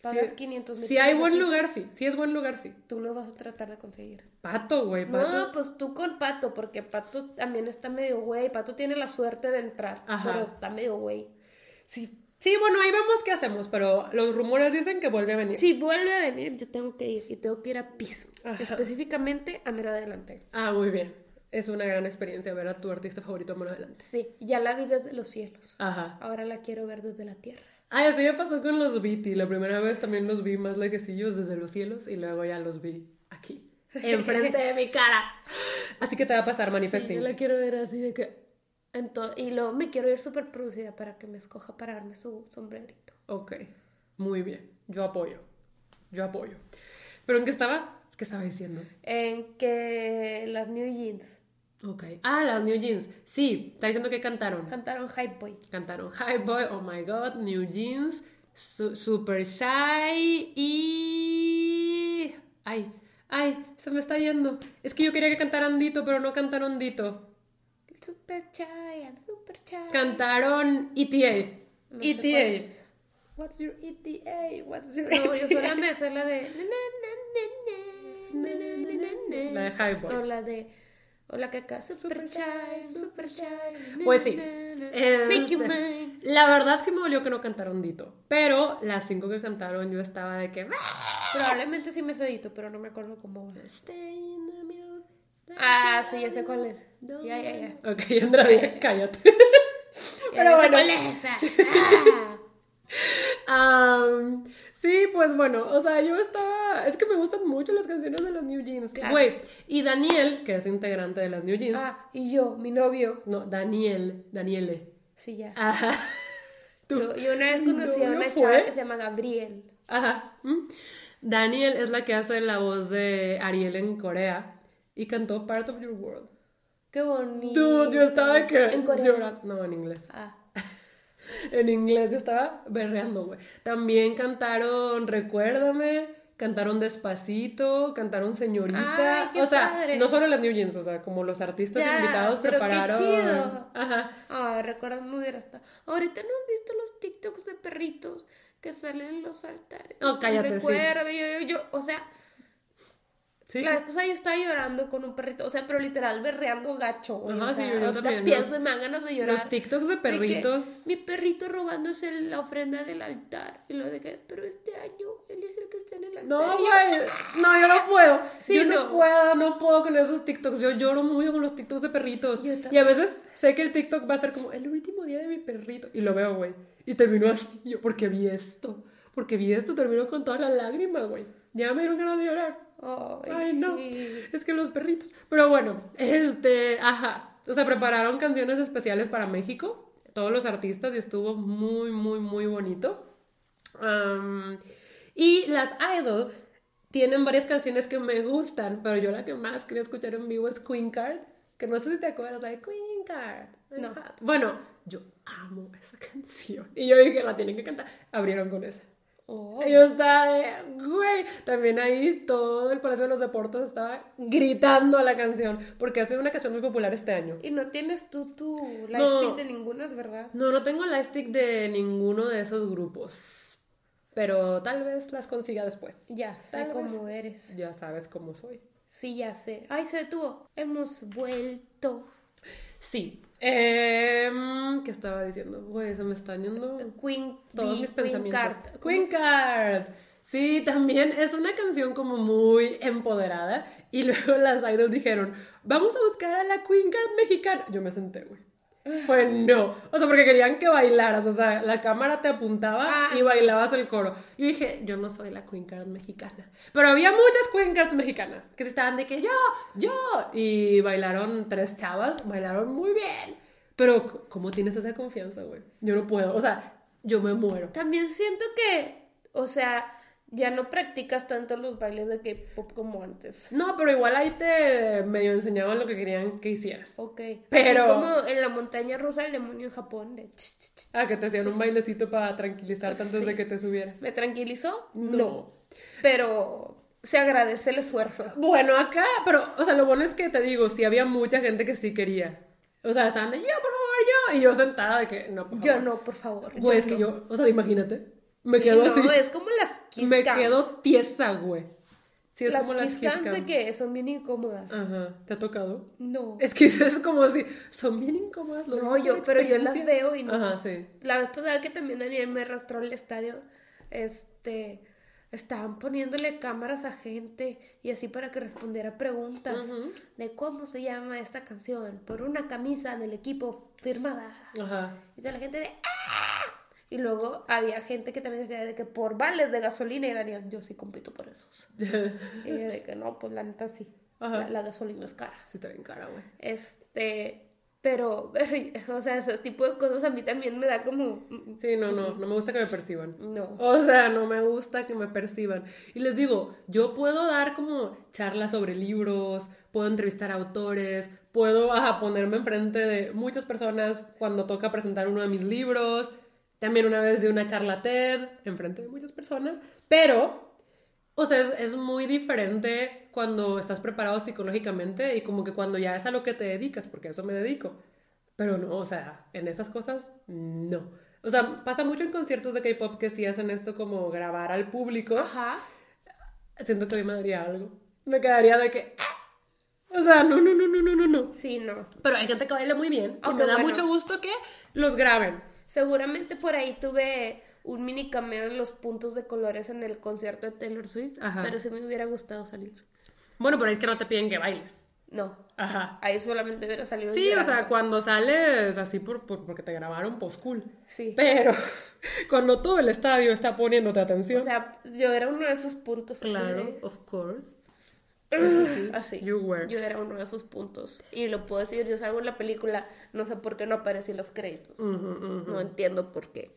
Pagas Sí, 500 mil Si hay buen lugar, sí. Si es buen lugar, sí. Tú lo vas a tratar de conseguir. Pato, güey, pato. No, pues tú con Pato, porque Pato también está medio güey. Pato tiene la suerte de entrar, Ajá. pero está medio güey. Sí. Sí, bueno, ahí vemos qué hacemos, pero los rumores dicen que vuelve a venir. Si vuelve a venir, yo tengo que ir y tengo que ir a piso. Ajá. Específicamente a mero adelante. Ah, muy bien. Es una gran experiencia ver a tu artista favorito más adelante. Sí, ya la vi desde los cielos. Ajá. Ahora la quiero ver desde la tierra. Ay, así me pasó con los BT. La primera vez también los vi más lejecillos desde los cielos y luego ya los vi aquí, enfrente de mi cara. Así que te va a pasar Sí, manifesting. yo la quiero ver así de que... en to- y luego me quiero ir súper producida para que me escoja para darme su sombrerito. Ok, muy bien. Yo apoyo. Yo apoyo. ¿Pero en qué estaba? ¿Qué estaba diciendo? En que las New Jeans Ok. Ah, las New Jeans. Sí, está diciendo que cantaron. Cantaron Hype Boy. Cantaron Hype Boy, Oh My God, New Jeans, Super Shy y... Ay, ay, se me está yendo. Es que yo quería que cantaran Dito, pero no cantaron Dito. Super Shy, I'm Super Shy. Cantaron ETA. No ETA. What's your ETA? What's your ETA? No, yo solo me sé la de... La de Hype Boy. O la de... O la que acá, Super Shy, Super na, Pues sí. Este, Make you mine. La verdad sí me dolió que no cantaron Dito. Pero las cinco que cantaron yo estaba de que... Probablemente sí me sedito, pero no me acuerdo cómo. Stay in the. Ah, sí, ya sé cuál es. Ya, ya, ya. Ok, Andrade, cállate. Ya Pero sé bueno. cuál es esa. Ah. Sí, pues bueno, o sea, yo estaba. Es que me gustan mucho las canciones de las New Jeans. Claro. Güey, y Daniel, que es integrante de las New Jeans. Ah, y yo, mi novio. No, Daniel, Daniele. Sí, ya. Ajá. Tú. Yo, yo una vez conocí a una chava que se llama Gabriel. Ajá. ¿Mm? Daniel es la que hace la voz de Ariel en Corea y cantó Part of Your World. Qué bonito. Dude, yo estaba que En llorando. No, en inglés. Ah, En inglés yo estaba berreando, güey. También cantaron Recuérdame, cantaron Despacito, cantaron Señorita. Ay, qué o sea, padre. no solo las New Jeans, o sea, como los artistas Ya, invitados pero qué prepararon. chido. Ajá. Ay, recuerdo muy bien hasta. Ahorita no has visto los TikToks de perritos que salen en los altares. Oh, cállate, sí. Recuerdo, yo, yo, yo, o sea, Sí, la sí. vez pasada yo estaba llorando con un perrito, o sea, pero literal berreando gacho, güey. Ajá, o sea, yo también, pienso y me dan ganas de llorar. Los TikToks de perritos. mi perrito robándose la ofrenda del altar. Y lo de que, pero este año él es el que está en el altar. No, güey. No, yo no puedo. Sí, yo no, no. puedo, no puedo con esos TikToks. Yo lloro mucho con los TikToks de perritos. Yo y a veces sé que el TikTok va a ser como el último día de mi perrito. Y lo veo, güey. Y termino así. Yo, porque vi esto. Porque vi esto, termino con toda la lágrima, güey. Ya me dieron ganas de llorar. Ay, Ay, no. sí. Es que los perritos. Pero bueno, este, ajá. O sea, prepararon canciones especiales para México. Todos los artistas y estuvo muy, muy, muy bonito. Am, y las Idol tienen varias canciones que me gustan, pero yo la que más quería escuchar en vivo es Queen Card. Que no sé si te acuerdas, la de Queen Card. No. Bueno, yo amo esa canción. Y yo dije, la tienen que cantar. Abrieron con esa. Oh. Yo estaba de, güey, también ahí todo el Palacio de los Deportes estaba gritando a la canción, porque ha sido una canción muy popular este año. Y no tienes tú tu No. lightstick de ninguna, ¿verdad? No, no tengo la stick de ninguno de esos grupos, pero tal vez las consiga después. Ya sé cómo eres. Ya sabes cómo soy. Sí, ya sé. Ay, se detuvo. Hemos vuelto. Sí. Em, ¿Qué estaba diciendo? Güey, se me están yendo Queen, todos mis Queen pensamientos. Card. ¿Cómo Queen Card. Sí, también es una canción como muy empoderada. Y luego las idols dijeron, vamos a buscar a la Queen Card mexicana. Yo me senté, güey. Fue no. O sea, porque querían que bailaras. O sea, la cámara te apuntaba Ah. y bailabas el coro. Yo dije, yo no soy la Queen Card mexicana. Pero había muchas Queen Cards mexicanas que se estaban de que yo, yo. Y bailaron tres chavas, bailaron muy bien. Pero, ¿cómo tienes esa confianza, güey? Yo no puedo. O sea, yo me muero. También siento que, o sea, ya no practicas tanto los bailes de K-pop como antes. No, pero igual ahí te medio enseñaban lo que querían que hicieras. Ok. Pero- Así como en la montaña rusa del demonio en Japón. De... Ah, que te hacían un bailecito para tranquilizarte antes Sí. de que te subieras. ¿Me tranquilizó? No. Pero se agradece el esfuerzo. Bueno, acá, pero, o sea, lo bueno es que te digo, sí había mucha gente que sí quería. O sea, estaban de yo, por favor, yo. Y yo sentada de que, no, por Yo favor. no, por favor. Güey, es no. que yo, o sea, imagínate. Me Sí, quedo no, así. es como las kiss Me cams. quedo tiesa, güey. Sí, es las como las kiss de que son bien incómodas. Ajá, ¿te ha tocado? No. Es que es como así, son bien incómodas. lo No, yo, pero yo las veo y no. Ajá, sí. La vez pasada que también Daniel me arrastró al estadio, este, estaban poniéndole cámaras a gente y así para que respondiera preguntas de cómo se llama esta canción por una camisa del equipo firmada. Ajá. Y toda la gente de ¡Ah! Y luego había gente que también decía de que por vales de gasolina y Daniel, yo sí compito por esos. y yo de que no, pues la neta sí. La, la gasolina es cara. Sí, está bien cara, güey. Este, pero, o sea, ese tipo de cosas a mí también me da como, Sí, no, no, no me gusta que me perciban. no. O sea, no me gusta que me perciban. Y les digo, yo puedo dar como charlas sobre libros, puedo entrevistar a autores, puedo ajá, ponerme enfrente de muchas personas cuando toca presentar uno de mis libros. También una vez de una charla TED, enfrente de muchas personas. Pero, o sea, es, es muy diferente cuando estás preparado psicológicamente y como que cuando ya es a lo que te dedicas, porque a eso me dedico. Pero no, o sea, en esas cosas, no. O sea, pasa mucho en conciertos de K-pop que sí hacen esto como grabar al público. Ajá. Siento que a mí me daría algo. Me quedaría de que. O sea, no, no, no, no, no, no, no. Sí, no. Pero hay gente que baila muy bien. Y Oh, me da bueno. mucho gusto que los graben. Seguramente por ahí tuve un mini cameo de los puntos de colores en el concierto de Taylor Swift, Ajá. pero sí me hubiera gustado salir. Bueno, pero es que no te piden que bailes. No, Ajá. ahí solamente hubiera salido. Sí, o sea, cuando sales así por, por- porque te grabaron, pues cool. Sí. Pero cuando todo el estadio está poniéndote atención. O sea, yo era uno de esos puntos. así claro, de- of course. Sí, sí, sí. Así. You were. Yo era uno de esos puntos. Y lo puedo decir, yo salgo en la película, no sé por qué no aparecí en los créditos. No entiendo por qué.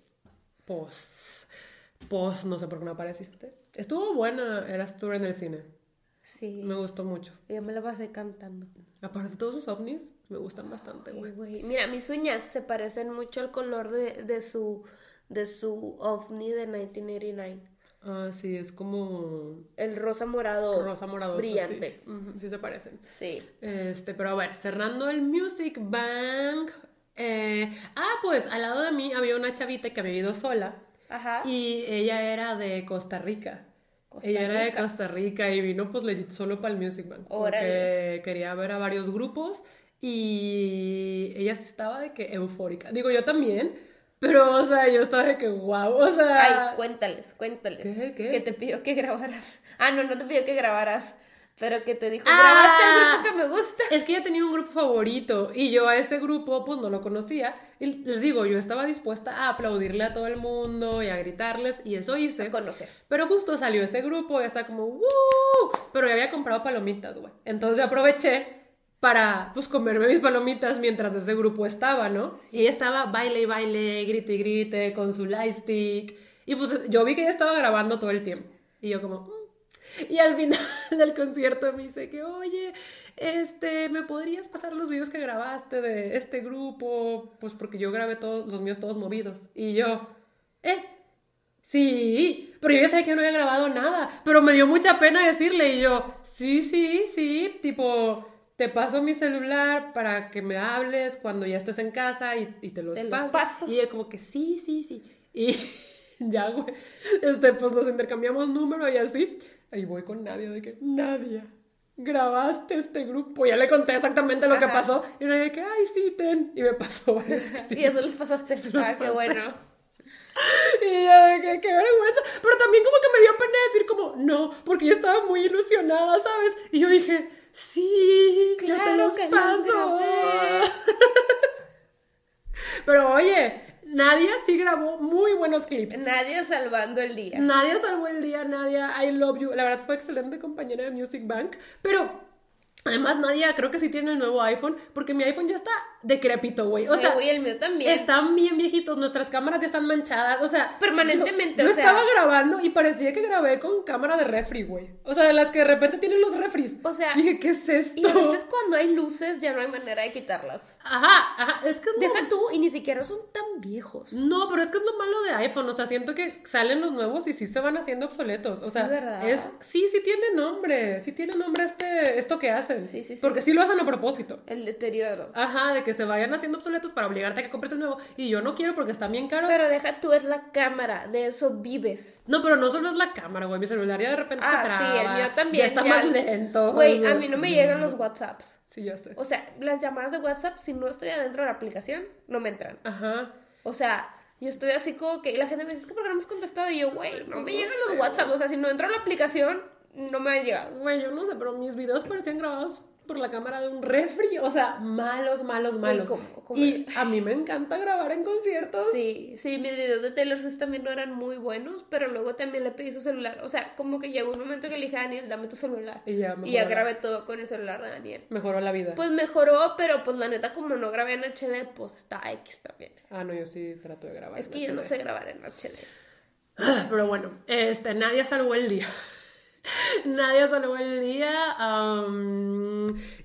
Pues, pues, no sé por qué no apareciste. Estuvo buena, eras tú en el cine. Sí. Me gustó mucho. Yo me la pasé cantando. Aparte todos sus ovnis, me gustan bastante, güey. Mira, mis uñas se parecen mucho al color de, de su de su ovni de 1989. Ah, sí, es como El rosa morado. rosa morado. Brillante. Sí. Se parecen. Sí. Este, pero a ver, cerrando el Music Bank. eh, ah, pues al lado de mí había una chavita que había ido sola. Ajá. Y ella era de Costa Rica. Costa ella era de. Costa Rica y vino pues legit solo para el Music Bank. Porque quería ver a varios grupos y ella sí estaba de que eufórica. Digo, yo también, pero o sea, yo estaba de que wow, o sea... Ay, cuéntales, cuéntales. ¿Qué? ¿Qué? Que te pidió que grabaras. Ah, no, no te pidió que grabaras. Pero que te dijo, Ah. grabaste el grupo que me gusta. Es que ella tenía un grupo favorito y yo a ese grupo pues no lo conocía. Y les digo, yo estaba dispuesta a aplaudirle a todo el mundo y a gritarles y eso hice. Conocer. Pero justo salió ese grupo y está como, ¡Woo! Pero yo había comprado palomitas, güey. Entonces yo aproveché para, pues, comerme mis palomitas mientras ese grupo estaba, ¿no? Y ella estaba baile y baile, grite y grite, con su lightstick. Y pues yo vi que ella estaba grabando todo el tiempo. Y yo como, "Mm". Y al final del concierto me dice que, oye, este, ¿me podrías pasar los videos que grabaste de este grupo? Pues porque yo grabé todos, los míos todos movidos. Y yo, eh, Sí, pero yo ya sabía que no había grabado nada, pero me dio mucha pena decirle y yo, sí, sí, sí, tipo, te paso mi celular para que me hables cuando ya estés en casa y, y te los Te los paso. paso. Y ella como que sí, sí, sí. Y ya, güey, este, pues nos intercambiamos número y así. Ahí voy con Nadia de que, Nadia, grabaste este grupo. Ya le conté exactamente lo que Ajá. pasó. Y Nadia de que, ay, sí, ten. Y me pasó varios Y eso les pasaste. los Ah, qué pasé. bueno. Y yo de que qué vergüenza. Pero también como que me dio pena decir como, no, porque yo estaba muy ilusionada, ¿sabes? Y yo dije, sí, yo te Claro los que paso. Pero oye, Nadia sí grabó muy buenos clips. Nadie salvando el día. Nadia salvó el día, Nadia, I love you. La verdad fue excelente compañera de Music Bank. Pero además Nadia creo que sí tiene el nuevo iPhone, porque mi iPhone ya está decrépito, güey. O sea, güey, el mío también. están bien viejitos, nuestras cámaras ya están manchadas, o sea... Permanentemente, yo, yo o sea- estaba grabando y parecía que grabé con cámara de refri, güey. O sea, de las que de repente tienen los refris. O sea, Dije, ¿qué es esto? Y a veces cuando hay luces ya no hay manera de quitarlas. Ajá, ajá, es que es lo- Deja tú, y ni siquiera son tan viejos. No, pero es que es lo malo de iPhone, o sea, siento que salen los nuevos y sí se van haciendo obsoletos, o sea, ¿verdad? es sí, sí tiene nombre, sí tiene nombre este esto que hacen. Sí, sí, sí. Porque sí lo hacen a propósito. El deterioro. Ajá, de que se vayan haciendo obsoletos para obligarte a que compres el nuevo y yo no quiero porque están bien caros. Pero deja tú, es la cámara, de eso vives. No, pero no solo es la cámara, güey, mi celular ya de repente se Ah, traba. sí, el mío también. Ya está ya- más lento. Güey, a mí no me llegan los WhatsApps. Sí, ya sé. O sea, las llamadas de WhatsApp, si no estoy adentro de la aplicación, no me entran. Ajá. O sea, yo estoy así como que, y la gente me dice, es que ¿por qué no me has contestado? Y yo, güey, no me llegan los WhatsApp, o sea, si no entro a la aplicación, no me han llegado. Güey, yo no sé, pero mis videos parecían grabados por la cámara de un refri, o sea, malos, malos, malos. ¿cómo- cómo Y a mí me encanta grabar en conciertos. Sí, sí, mis videos de Taylor Swift también no eran muy buenos, pero luego también le pedí su celular. O sea, como que llegó un momento que le dije a Daniel, dame tu celular. Y ya, Y ya grabé todo con el celular de Daniel. Mejoró la vida. Pues mejoró, pero pues la neta, como no grabé en HD, pues está X también. ah, no, yo sí trato de grabar. Es en que yo no sé grabar en HD. Pero bueno, este, nadie salvó el día. nadie salvó el día.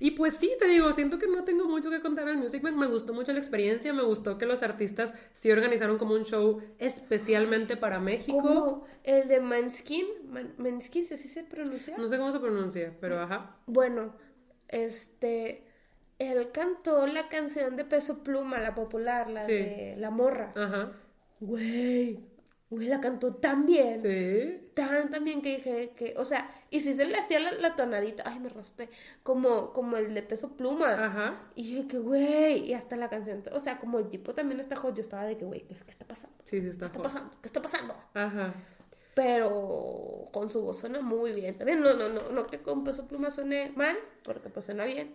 y pues sí, te digo, siento que no tengo mucho que contar al Music Bank. Me gustó mucho la experiencia. Me gustó que los artistas sí organizaron como un show especialmente para México. Como el de Manskin. Man- Manskin, ¿así se pronuncia? No sé cómo se pronuncia, pero ajá. Bueno, este. Él cantó la canción de Peso Pluma, la popular, la Sí. de La Morra. Ajá. Güey, güey, la cantó tan bien. Sí. Tan, tan bien que dije que, o sea, y si se le hacía la, la tonadita, ay, me raspé, como, como el de Peso Pluma. Ajá. Y yo dije que, güey, y hasta la canción, o sea, como el tipo también está hot, yo estaba de que, güey, ¿qué, qué está pasando? Sí, sí, está ¿Qué está hot. pasando? ¿Qué está pasando? Ajá. Pero con su voz suena muy bien. También no, no, no, no que con Peso Pluma suene mal, porque pues suena bien.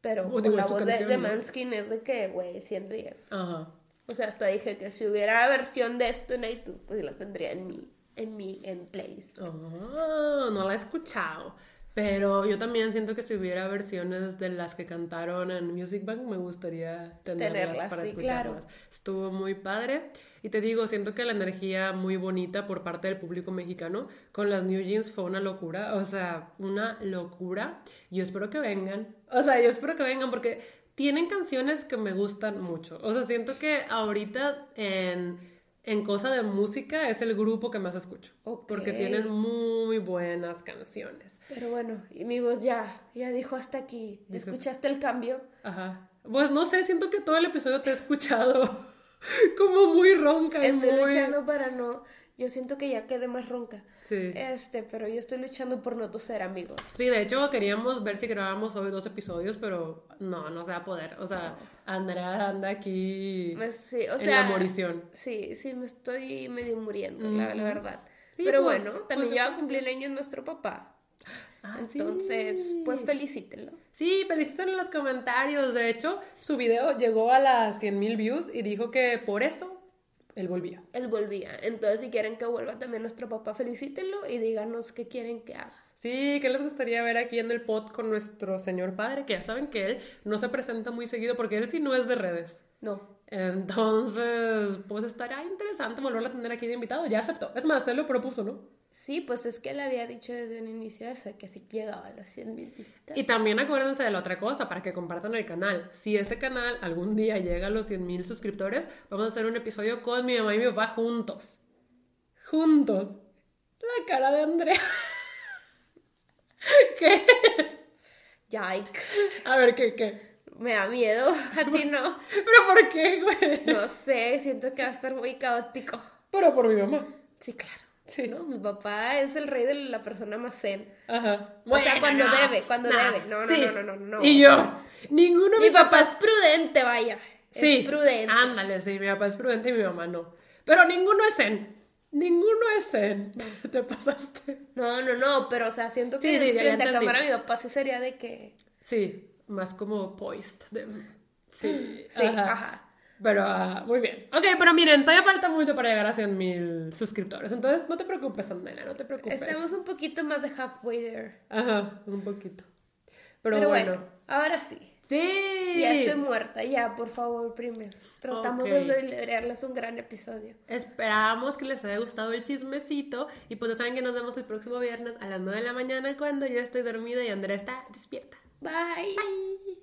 Pero O con digo, la voz de, canción, de ¿no? Manskin es de que, güey, 100 días. Ajá. O sea, hasta dije que si hubiera versión de esto en iTunes, pues la tendría en mi, en mi, en playlist. Ah, no la he escuchado. Pero yo también siento que si hubiera versiones de las que cantaron en Music Bank, me gustaría tenerlas, Tenerlas, para sí, escucharlas. Estuvo muy padre. Y te digo, siento que la energía muy bonita por parte del público mexicano con las New Jeans fue una locura. O sea, una locura. Yo espero que vengan. O sea, yo espero que vengan porque tienen canciones que me gustan mucho. O sea, siento que ahorita en, en cosa de música es el grupo que más escucho. Porque tienen muy buenas canciones. Pero bueno, y mi voz ya, ya dijo hasta aquí. ¿Escuchaste el cambio? Ajá. Pues no sé, siento que todo el episodio te he escuchado como muy ronca. Estoy muy- luchando para no. Yo siento que ya quedé más ronca. Sí. Este, pero yo estoy luchando por no toser, amigos. Sí, de hecho queríamos ver si grabábamos hoy dos episodios, pero no, no se va a poder. O sea, Andrea anda aquí sí, o en la morición. Sí, sí, me estoy medio muriendo, la, verdad. Sí, pero pues, bueno, pues, también se ya va a puede. cumplir años nuestro papá. Ah, Entonces, sí. pues felicítenlo. Sí, feliciten en los comentarios. De hecho, su video llegó a las 100 mil views y dijo que por eso él volvía. Él volvía. Entonces, si quieren que vuelva también nuestro papá, felicítenlo y díganos qué quieren que haga. Sí, ¿qué les gustaría ver aquí en el pod con nuestro señor padre? Que ya saben que él no se presenta muy seguido porque él sí no es de redes. No. Entonces, pues estaría interesante volverlo a tener aquí de invitado. Ya aceptó. Es más, él lo propuso, ¿no? Sí, pues es que él había dicho desde un inicio eso, que si llegaba a las 100 mil visitas. Y también acuérdense de la otra cosa para que compartan el canal. Si este canal algún día llega a los 100 mil suscriptores, vamos a hacer un episodio con mi mamá y mi papá juntos. Juntos. La cara de Andrea. ¿Qué? Yikes. A ver, ¿qué, qué? Me da miedo. A ti no. ¿Pero por qué, güey? No sé, siento que va a estar muy caótico. Pero por mi mamá. Sí, claro. Sí. ¿no? Mi papá es el rey de la persona más zen. Ajá. O sea, cuando no. debe, cuando No. debe. No, no, Sí. no, no, no, no. Y yo, ninguno de Mi papá es prudente, vaya. Sí, Es prudente. Ándale, sí, mi papá es prudente y mi mamá no. Pero ninguno es zen. Ninguno es zen. Te pasaste. No, no, no, pero o sea, siento que Sí, sí, frente a cámara mi papá sí sería de que... Sí, más como poised. de- Sí, Sí, ajá. Pero ah, muy bien. Ok, pero miren, todavía falta mucho para llegar a 100 mil suscriptores. Entonces, no te preocupes, Andela, no te preocupes. Estamos un poquito más de halfway there. Ajá, un poquito. Pero, Pero, bueno. bueno, ahora sí. Sí. Ya estoy muerta, ya, por favor, primes. Tratamos de leerles un gran episodio. Esperamos que les haya gustado el chismecito y pues ya saben que nos vemos el próximo viernes a las 9 de la mañana cuando yo estoy dormida y Andrea está despierta. Bye. Bye.